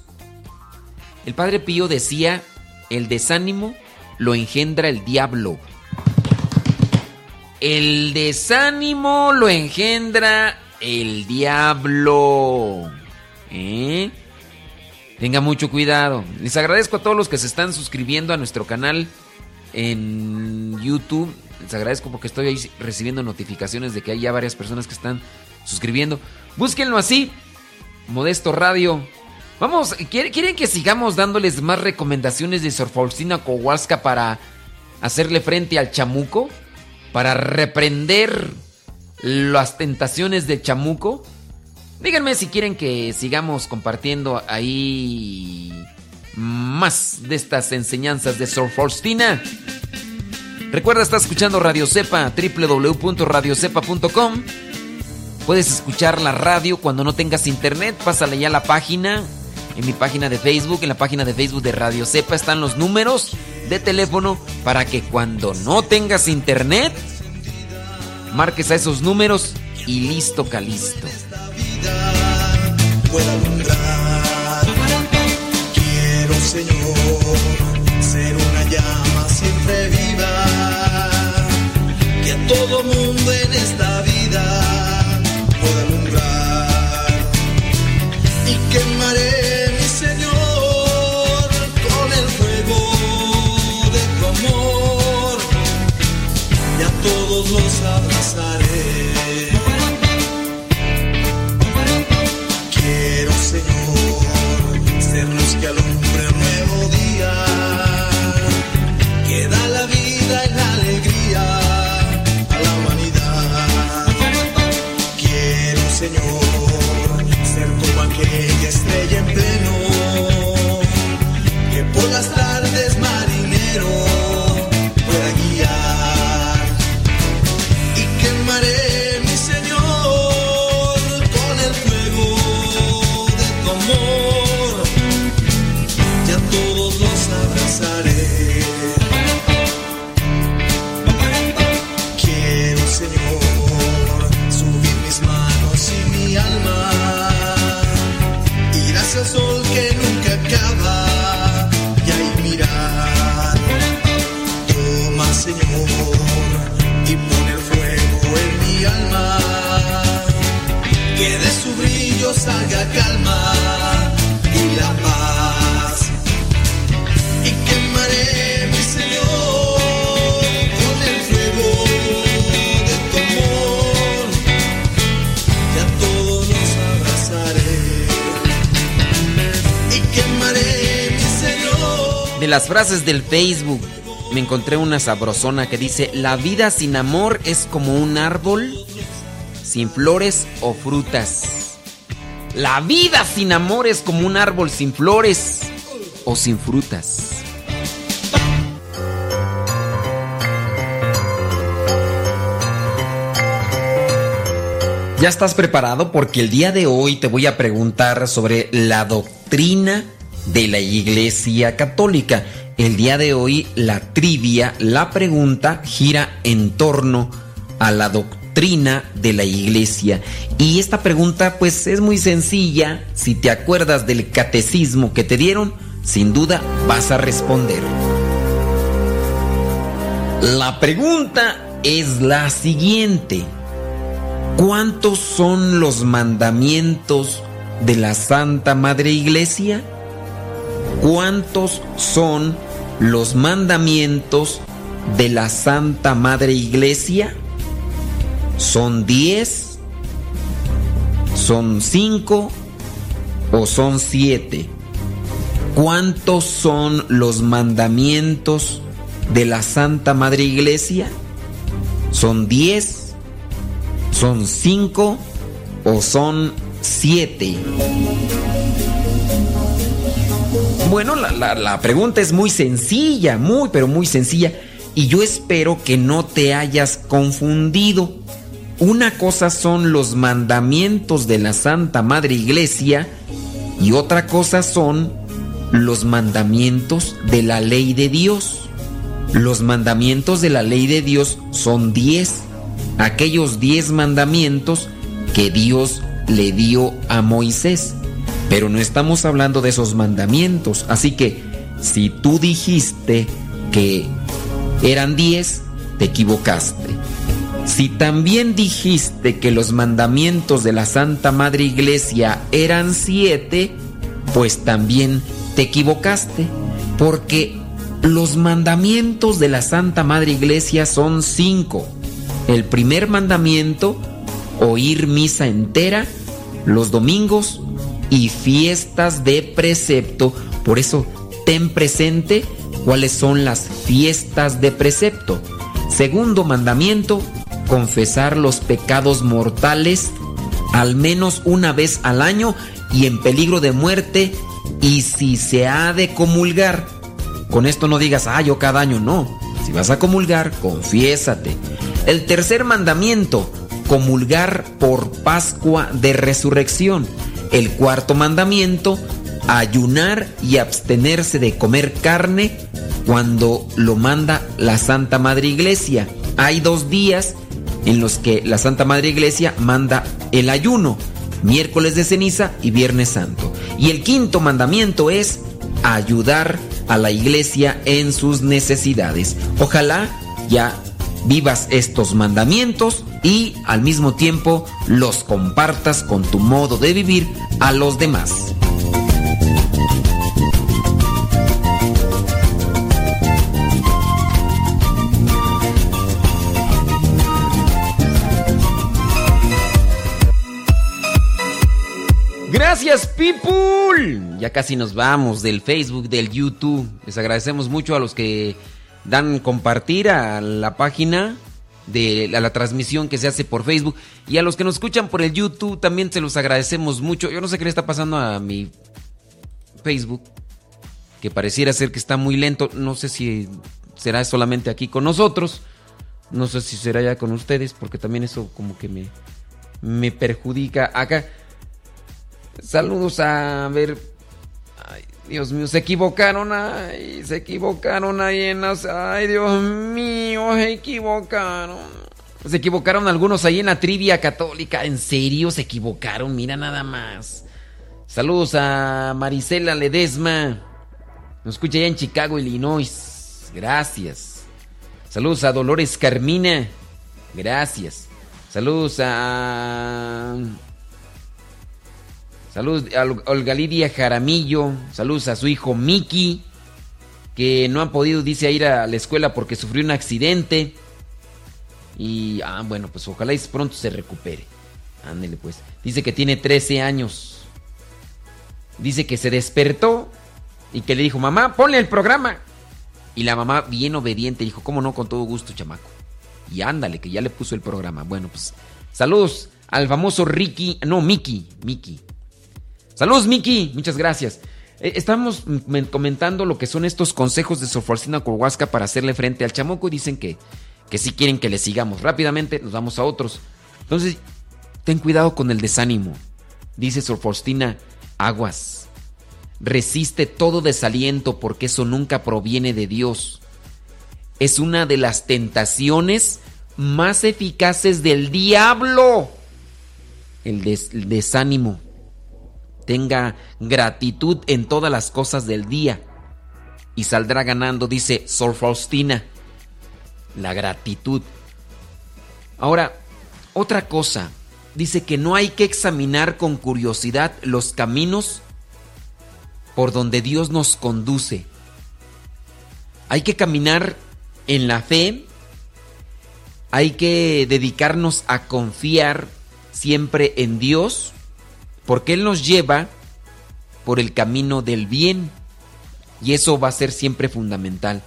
El Padre Pío decía, el desánimo lo engendra el diablo. El desánimo lo engendra el diablo. ¿Eh? Tenga mucho cuidado. Les agradezco a todos los que se están suscribiendo a nuestro canal en YouTube. Les agradezco porque estoy ahí recibiendo notificaciones de que hay ya varias personas que están suscribiendo. Búsquenlo así. Modesto Radio. Vamos, ¿quieren que sigamos dándoles más recomendaciones de Sor Faustina Kowalska para hacerle frente al chamuco? para reprender las tentaciones del chamuco. Díganme si quieren que sigamos compartiendo ahí más de estas enseñanzas de Sor Faustina. Recuerda, está escuchando Radio Cepa, www.radiocepa.com. Puedes escuchar la radio cuando no tengas internet. Pásale ya a la página, en mi página de Facebook, en la página de Facebook de Radio Cepa están los números de teléfono para que cuando no tengas internet, marques a esos números y listo, calisto.
Quiero, Señor, llama siempre viva, que a todo mundo en esta vida Quiero, Señor,
frases del Facebook. Me encontré una sabrosona que dice, la vida sin amor es como un árbol sin flores o frutas. La vida sin amor es como un árbol sin flores o sin frutas. ¿Ya estás preparado? Porque el día de hoy te voy a preguntar sobre la doctrina de la Iglesia Católica. El día de hoy la trivia, la pregunta gira en torno a la doctrina de la iglesia. Y esta pregunta pues es muy sencilla. Si te acuerdas del catecismo que te dieron, sin duda vas a responder. La pregunta es la siguiente. ¿Cuántos son los mandamientos de la Santa Madre Iglesia? ¿Cuántos son los mandamientos de la Santa Madre Iglesia? ¿Son 10? ¿Son cinco o son siete? ¿Cuántos son los mandamientos de la Santa Madre Iglesia? ¿Son diez? ¿Son cinco o son siete? Bueno, la, pregunta es muy sencilla, muy, pero muy sencilla. Y yo espero que no te hayas confundido. Una cosa son los mandamientos de la Santa Madre Iglesia y otra cosa son los mandamientos de la ley de Dios. Los mandamientos de la ley de Dios son diez. Aquellos diez mandamientos que Dios le dio a Moisés. Pero no estamos hablando de esos mandamientos. Así que si tú dijiste que eran diez, te equivocaste. Si también dijiste que los mandamientos de la Santa Madre Iglesia eran siete, pues también te equivocaste. Porque los mandamientos de la Santa Madre Iglesia son cinco. El primer mandamiento, oír misa entera los domingos y fiestas de precepto. Por eso, ten presente cuáles son las fiestas de precepto. Segundo mandamiento, confesar los pecados mortales al menos una vez al año y en peligro de muerte y si se ha de comulgar. Con esto no digas, ah, yo cada año no. Si vas a comulgar, confiésate. El tercer mandamiento, comulgar por Pascua de Resurrección. El cuarto mandamiento, ayunar y abstenerse de comer carne cuando lo manda la Santa Madre Iglesia. Hay dos días en los que la Santa Madre Iglesia manda el ayuno, miércoles de ceniza y viernes santo. Y el quinto mandamiento es ayudar a la iglesia en sus necesidades. Ojalá ya vivas estos mandamientos y al mismo tiempo los compartas con tu modo de vivir a los demás. Gracias, people. Ya casi nos vamos del Facebook, del YouTube. Les agradecemos mucho a los que dan compartir a la página de la, transmisión que se hace por Facebook y a los que nos escuchan por el YouTube también se los agradecemos mucho. Yo no sé qué le está pasando a mi Facebook, que pareciera ser que está muy lento. No sé si será solamente aquí con nosotros, no sé si será ya con ustedes, porque también eso como que me, me perjudica acá. Saludos a ver Dios mío, se equivocaron ahí, se equivocaron ahí en las... Ay, Dios mío, se equivocaron. Se equivocaron algunos ahí en la trivia católica. ¿En serio se equivocaron? Mira nada más. Saludos a Marisela Ledesma. Nos escucha allá en Chicago, Illinois. Gracias. Saludos a Dolores Carmina. Gracias. Saludos a Saludos a Olga Lidia Jaramillo. Saludos a su hijo Miki, que no ha podido, dice, ir a la escuela porque sufrió un accidente. Y, ah, bueno, pues ojalá y pronto se recupere. Ándele, pues. Dice que tiene 13 años. Dice que se despertó y que le dijo, mamá, ponle el programa. Y la mamá, bien obediente, dijo, ¿cómo no? Con todo gusto, chamaco. Y ándale, que ya le puso el programa. Bueno, pues, saludos al famoso Ricky, no, Miki, Miki. Saludos, Miki. Muchas gracias. Eh, estamos comentando lo que son estos consejos de Soforcina Colhuasca para hacerle frente al chamoco y dicen que, que si quieren que le sigamos rápidamente, nos vamos a otros. Entonces, ten cuidado con el desánimo. Dice Sor aguas. Resiste todo desaliento porque eso nunca proviene de Dios. Es una de las tentaciones más eficaces del diablo. el desánimo tenga gratitud en todas las cosas del día y saldrá ganando, dice Sor Faustina, la gratitud. Ahora, otra cosa, dice que no hay que examinar con curiosidad los caminos por donde Dios nos conduce. Hay que caminar en la fe, hay que dedicarnos a confiar siempre en Dios Porque Él nos lleva por el camino del bien. Y eso va a ser siempre fundamental.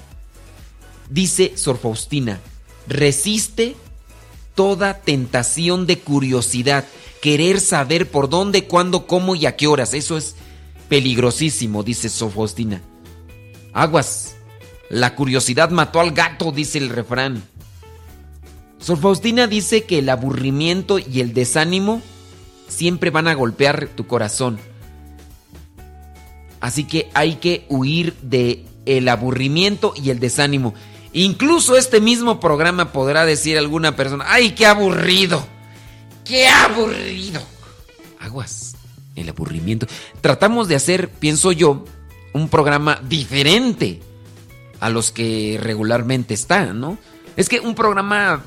Dice Sor Faustina, resiste toda tentación de curiosidad, querer saber por dónde, cuándo, cómo y a qué horas. Eso es peligrosísimo, dice Sor Faustina. Aguas, la curiosidad mató al gato, dice el refrán. Sor Faustina dice que el aburrimiento y el desánimo siempre van a golpear tu corazón. Así que hay que huir de el aburrimiento y el desánimo. Incluso este mismo programa podrá decir alguna persona, ¡ay, qué aburrido! ¡Qué aburrido! Aguas, el aburrimiento. Tratamos de hacer, pienso yo, un programa diferente a los que regularmente están, ¿no? Es que un programa,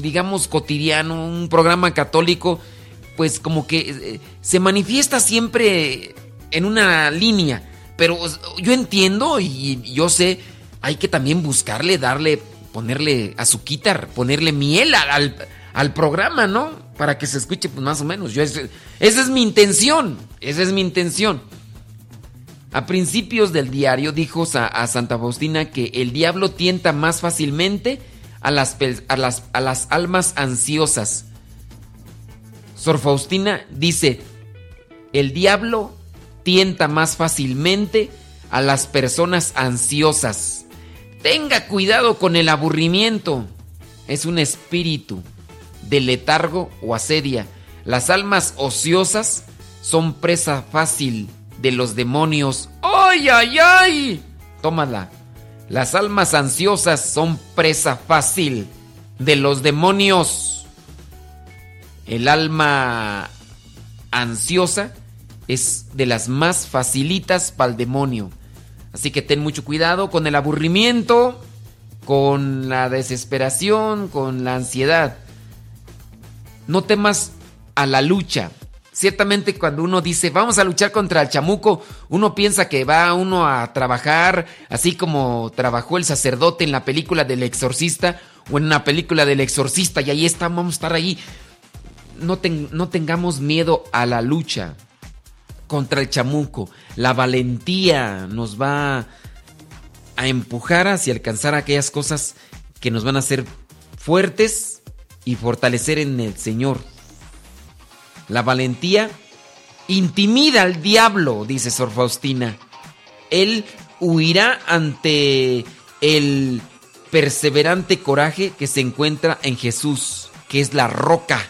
digamos, cotidiano, un programa católico, pues como que eh, se manifiesta siempre en una línea. Pero yo entiendo y yo sé, hay que también buscarle, darle, ponerle azuquitar, ponerle miel al, al, programa, ¿no? Para que se escuche pues más o menos. Yo, esa es mi intención, esa es mi intención. A principios del diario dijo a, Santa Faustina que el diablo tienta más fácilmente a las, a las, a las almas ansiosas. Sor Faustina dice, el diablo tienta más fácilmente a las personas ansiosas. Tenga cuidado con el aburrimiento. Es un espíritu de letargo o asedia. Las almas ociosas son presa fácil de los demonios. ¡Ay, ay, ay! Tómala. Las almas ansiosas son presa fácil de los demonios. El alma ansiosa es de las más facilitas para el demonio. Así que ten mucho cuidado con el aburrimiento, con la desesperación, con la ansiedad. No temas a la lucha. Ciertamente cuando uno dice vamos a luchar contra el chamuco, uno piensa que va uno a trabajar así como trabajó el sacerdote en la película del exorcista o en una película del exorcista y ahí estamos, vamos a estar ahí. No, tengamos miedo a la lucha contra el chamuco. La valentía nos va a empujar hacia alcanzar aquellas cosas que nos van a hacer fuertes y fortalecer en el Señor. La valentía intimida al diablo, dice Sor Faustina. Él huirá ante el perseverante coraje que se encuentra en Jesús, que es la roca.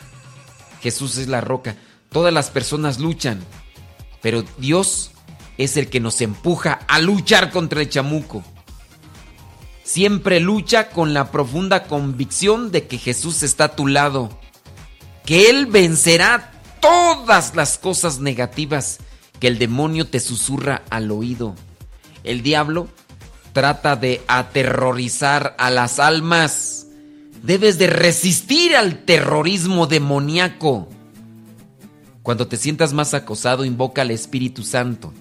Jesús es la roca. Todas las personas luchan, pero Dios es el que nos empuja a luchar contra el chamuco. Siempre lucha con la profunda convicción de que Jesús está a tu lado, que Él vencerá todas las cosas negativas que el demonio te susurra al oído. El diablo trata de aterrorizar a las almas. Debes de resistir al terrorismo demoníaco. Cuando te sientas más acosado, invoca al Espíritu Santo.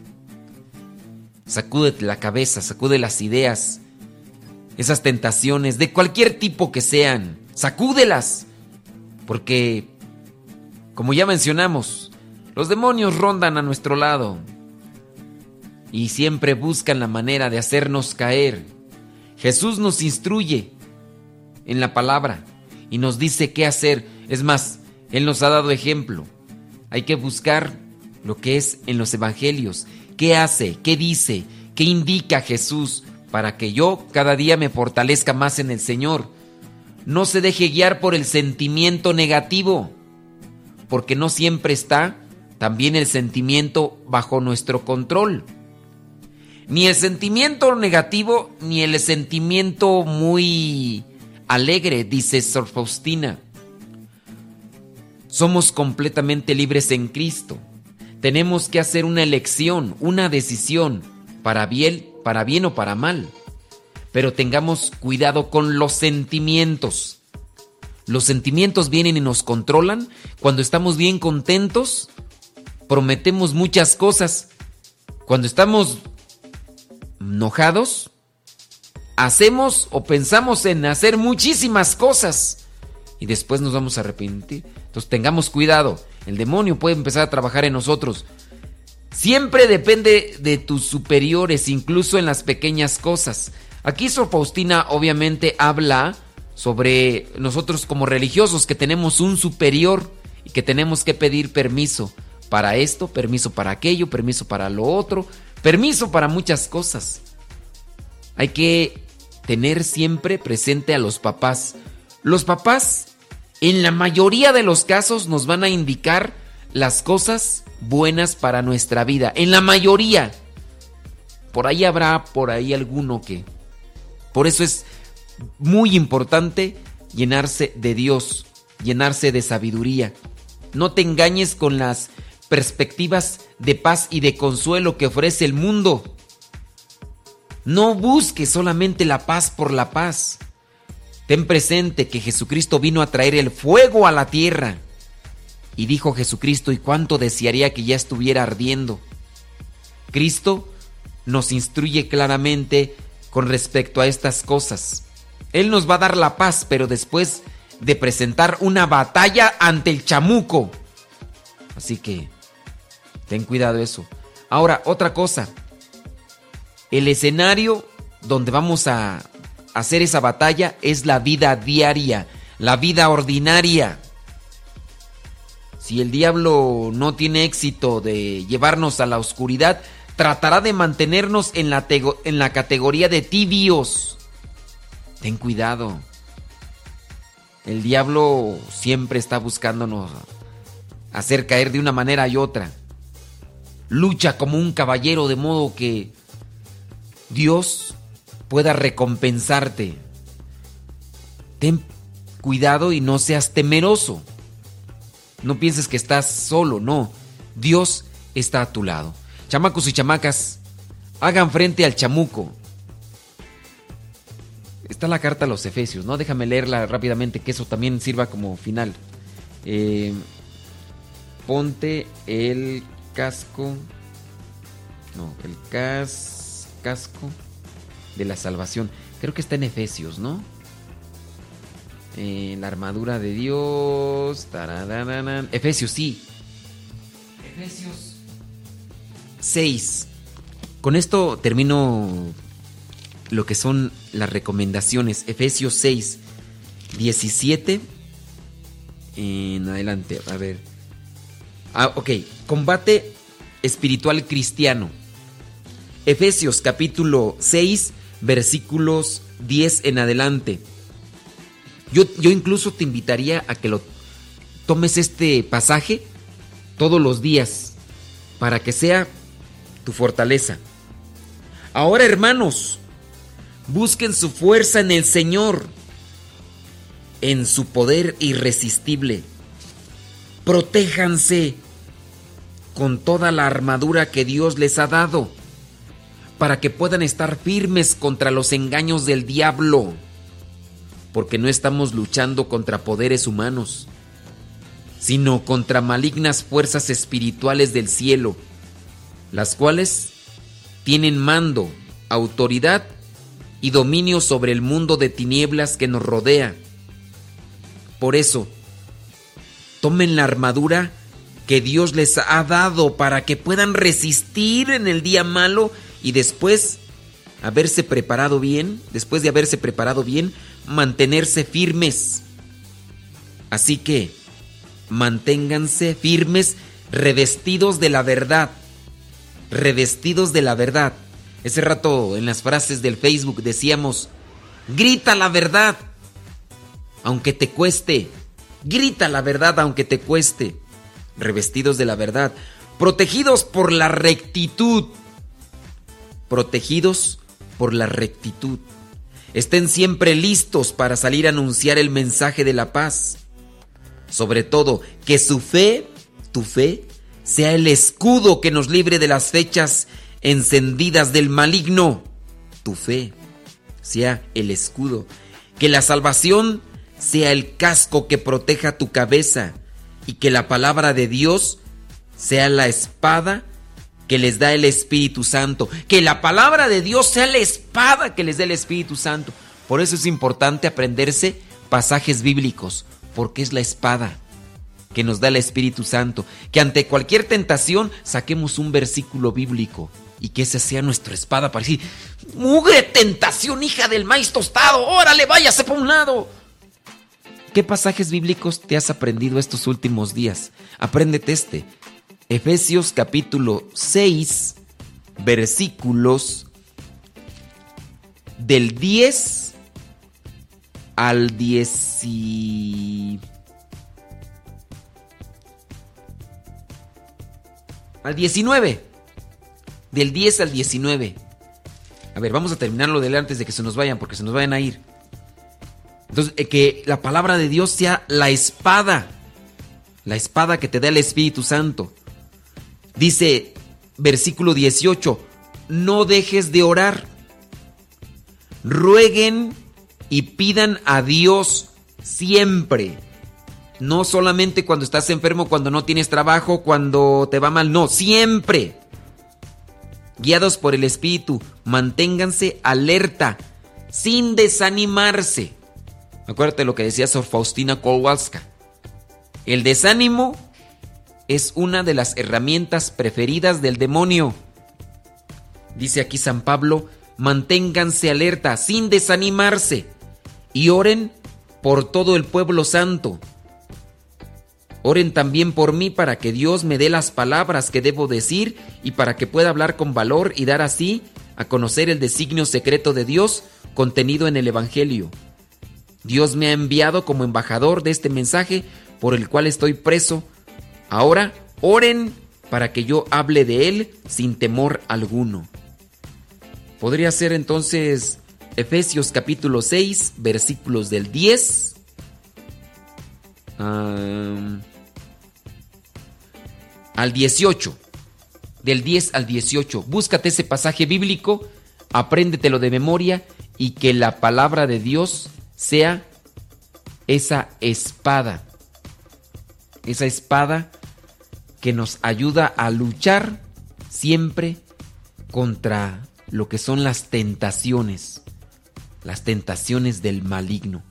Sacúdete la cabeza, sacude las ideas, esas tentaciones, de cualquier tipo que sean, sacúdelas. Porque, como ya mencionamos, los demonios rondan a nuestro lado y siempre buscan la manera de hacernos caer. Jesús nos instruye en la palabra y nos dice qué hacer. Es más, Él nos ha dado ejemplo. Hay que buscar lo que es en los evangelios. ¿Qué hace? ¿Qué dice? ¿Qué indica Jesús para que yo cada día me fortalezca más en el Señor? No se deje guiar por el sentimiento negativo, porque no siempre está también el sentimiento bajo nuestro control. Ni el sentimiento negativo, ni el sentimiento muy alegre, dice Sor Faustina. Somos completamente libres en Cristo. Tenemos que hacer una elección, una decisión, para bien, para bien o para mal. Pero tengamos cuidado con los sentimientos. Los sentimientos vienen y nos controlan. Cuando estamos bien contentos, prometemos muchas cosas. Cuando estamos enojados, hacemos o pensamos en hacer muchísimas cosas y después nos vamos a arrepentir. Entonces tengamos cuidado. El demonio puede empezar a trabajar en nosotros. Siempre depende de tus superiores, incluso en las pequeñas cosas. Aquí Sor Faustina obviamente habla sobre nosotros como religiosos que tenemos un superior y que tenemos que pedir permiso para esto, permiso para aquello, permiso para lo otro, permiso para muchas cosas. Hay que tener siempre presente a los papás. Los papás en la mayoría de los casos nos van a indicar las cosas buenas para nuestra vida. En la mayoría. Por ahí habrá por ahí alguno que. Por eso es muy importante llenarse de Dios, llenarse de sabiduría. No te engañes con las perspectivas de paz y de consuelo que ofrece el mundo. No busques solamente la paz por la paz. Ten presente que Jesucristo vino a traer el fuego a la tierra. Y dijo Jesucristo, ¿y cuánto desearía que ya estuviera ardiendo? Cristo nos instruye claramente con respecto a estas cosas. Él nos va a dar la paz, pero después de presentar una batalla ante el chamuco. Así que, ten cuidado eso. Ahora, otra cosa. El escenario donde vamos a hacer esa batalla es la vida diaria, la vida ordinaria. Si el diablo no tiene éxito de llevarnos a la oscuridad, tratará de mantenernos en la, en la categoría de tibios. Ten cuidado. El diablo siempre está buscándonos hacer caer de una manera y otra. Lucha como un caballero de modo que Dios pueda recompensarte. Ten cuidado y no seas temeroso. No pienses que estás solo, no. Dios está a tu lado. Chamacos y chamacas, hagan frente al chamuco. Está la carta a los Efesios, ¿no? Déjame leerla rápidamente, que eso también sirva como final. Eh, ponte el casco. No, el cas, casco de la salvación. Creo que está en Efesios, ¿no? Eh, la armadura de Dios. Efesios, sí. Efesios 6. Con esto termino lo que son las recomendaciones. Efesios 6, 17. En adelante, a ver. Ah, ok. Combate espiritual cristiano. Efesios capítulo 6, versículos 10 en adelante. Yo, yo incluso te invitaría a que lo tomes este pasaje todos los días para que sea tu fortaleza. Ahora, hermanos, busquen su fuerza en el Señor, en su poder irresistible. Protéjanse con toda la armadura que Dios les ha dado para que puedan estar firmes contra los engaños del diablo, porque no estamos luchando contra poderes humanos, sino contra malignas fuerzas espirituales del cielo, las cuales tienen mando, autoridad y dominio sobre el mundo de tinieblas que nos rodea. Por eso, tomen la armadura que Dios les ha dado para que puedan resistir en el día malo y después haberse preparado bien, después de haberse preparado bien, mantenerse firmes. Así que manténganse firmes, revestidos de la verdad, revestidos de la verdad. Ese rato en las frases del Facebook decíamos, grita la verdad, aunque te cueste, grita la verdad aunque te cueste, revestidos de la verdad, protegidos por la rectitud protegidos por la rectitud. Estén siempre listos para salir a anunciar el mensaje de la paz. Sobre todo, que su fe, tu fe, sea el escudo que nos libre de las fechas encendidas del maligno. Tu fe sea el escudo. Que la salvación sea el casco que proteja tu cabeza y que la palabra de Dios sea la espada que les da el Espíritu Santo. Que la palabra de Dios sea la espada que les dé el Espíritu Santo. Por eso es importante aprenderse pasajes bíblicos, porque es la espada. que nos da el Espíritu Santo. Que ante cualquier tentación saquemos un versículo bíblico y que esa sea nuestra espada para decir, mugre tentación, hija del maíz tostado, órale, váyase por un lado. ¿Qué pasajes bíblicos te has aprendido estos últimos días? Apréndete este. Efesios capítulo 6, versículos del 10 al 10 al 19. Del 10 al 19. A ver, vamos a terminarlo de antes de que se nos vayan, porque se nos vayan a ir. Entonces, eh, que la palabra de Dios sea la espada. La espada que te da el Espíritu Santo. Dice, versículo 18, no dejes de orar. Rueguen y pidan a Dios siempre. No solamente cuando estás enfermo, cuando no tienes trabajo, cuando te va mal, no, siempre. Guiados por el Espíritu, manténganse alerta, sin desanimarse. Acuérdate lo que decía Sor Faustina Kowalska. El desánimo es una de las herramientas preferidas del demonio. Dice aquí San Pablo, manténganse alerta, sin desanimarse, y oren por todo el pueblo santo. Oren también por mí para que Dios me dé las palabras que debo decir y para que pueda hablar con valor y dar así a conocer el designio secreto de Dios contenido en el Evangelio. Dios me ha enviado como embajador de este mensaje por el cual estoy preso. Ahora oren para que yo hable de él sin temor alguno. Podría ser entonces Efesios capítulo 6, versículos del 10 al 18. Del 10 al 18. Búscate ese pasaje bíblico, apréndetelo de memoria y que la palabra de Dios sea esa espada. Esa espada que nos ayuda a luchar siempre contra lo que son las tentaciones, las tentaciones del maligno.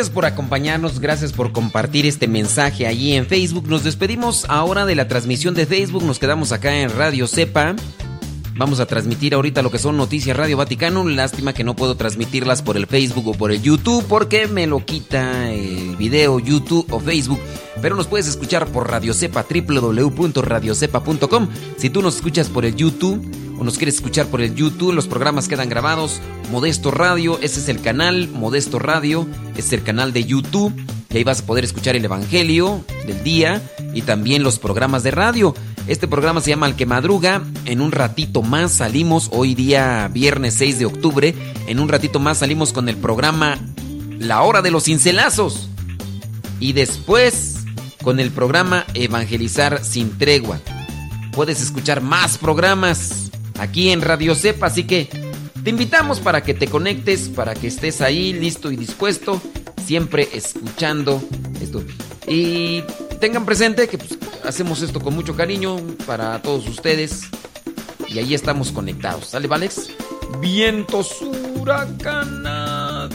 Gracias por acompañarnos, gracias por compartir este mensaje allí en Facebook. Nos despedimos ahora de la transmisión de Facebook, nos quedamos acá en Radio Cepa. Vamos a transmitir ahorita lo que son Noticias Radio Vaticano. Lástima que no puedo transmitirlas por el Facebook o por el YouTube porque me lo quita el video YouTube o Facebook. Pero nos puedes escuchar por Radio Cepa, www.radiocepa.com. Si tú nos escuchas por el YouTube o nos quieres escuchar por el YouTube, los programas quedan grabados. Modesto Radio, ese es el canal, Modesto Radio, es el canal de YouTube. Y ahí vas a poder escuchar el Evangelio del día y también los programas de radio. Este programa se llama Al que Madruga. En un ratito más salimos, hoy día viernes 6 de octubre, en un ratito más salimos con el programa La Hora de los Cincelazos. Y después con el programa Evangelizar sin tregua. Puedes escuchar más programas aquí en Radio Cepa, así que te invitamos para que te conectes, para que estés ahí listo y dispuesto, siempre escuchando esto. Y tengan presente que pues, hacemos esto con mucho cariño para todos ustedes y ahí estamos conectados. ¿Sale, Valex? Vientos huracanados.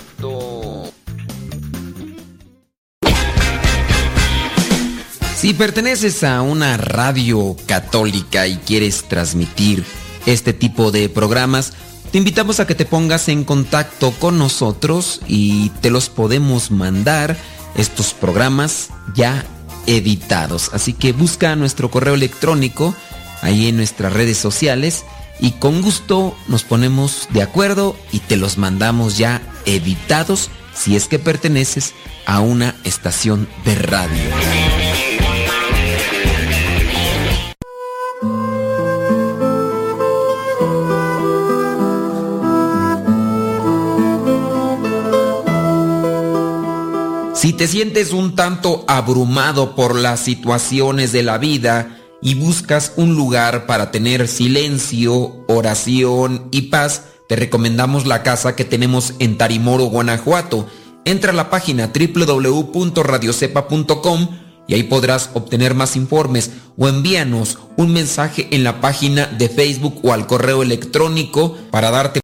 Si perteneces a una radio católica y quieres transmitir este tipo de programas, te invitamos a que te pongas en contacto con nosotros y te los podemos mandar estos programas ya editados. Así que busca nuestro correo electrónico ahí en nuestras redes sociales y con gusto nos ponemos de acuerdo y te los mandamos ya editados si es que perteneces a una estación de radio. Si te sientes un tanto abrumado por las situaciones de la vida y buscas un lugar para tener silencio, oración y paz, te recomendamos la casa que tenemos en Tarimoro, Guanajuato. Entra a la página www.radiocepa.com y ahí podrás obtener más informes o envíanos un mensaje en la página de Facebook o al correo electrónico para darte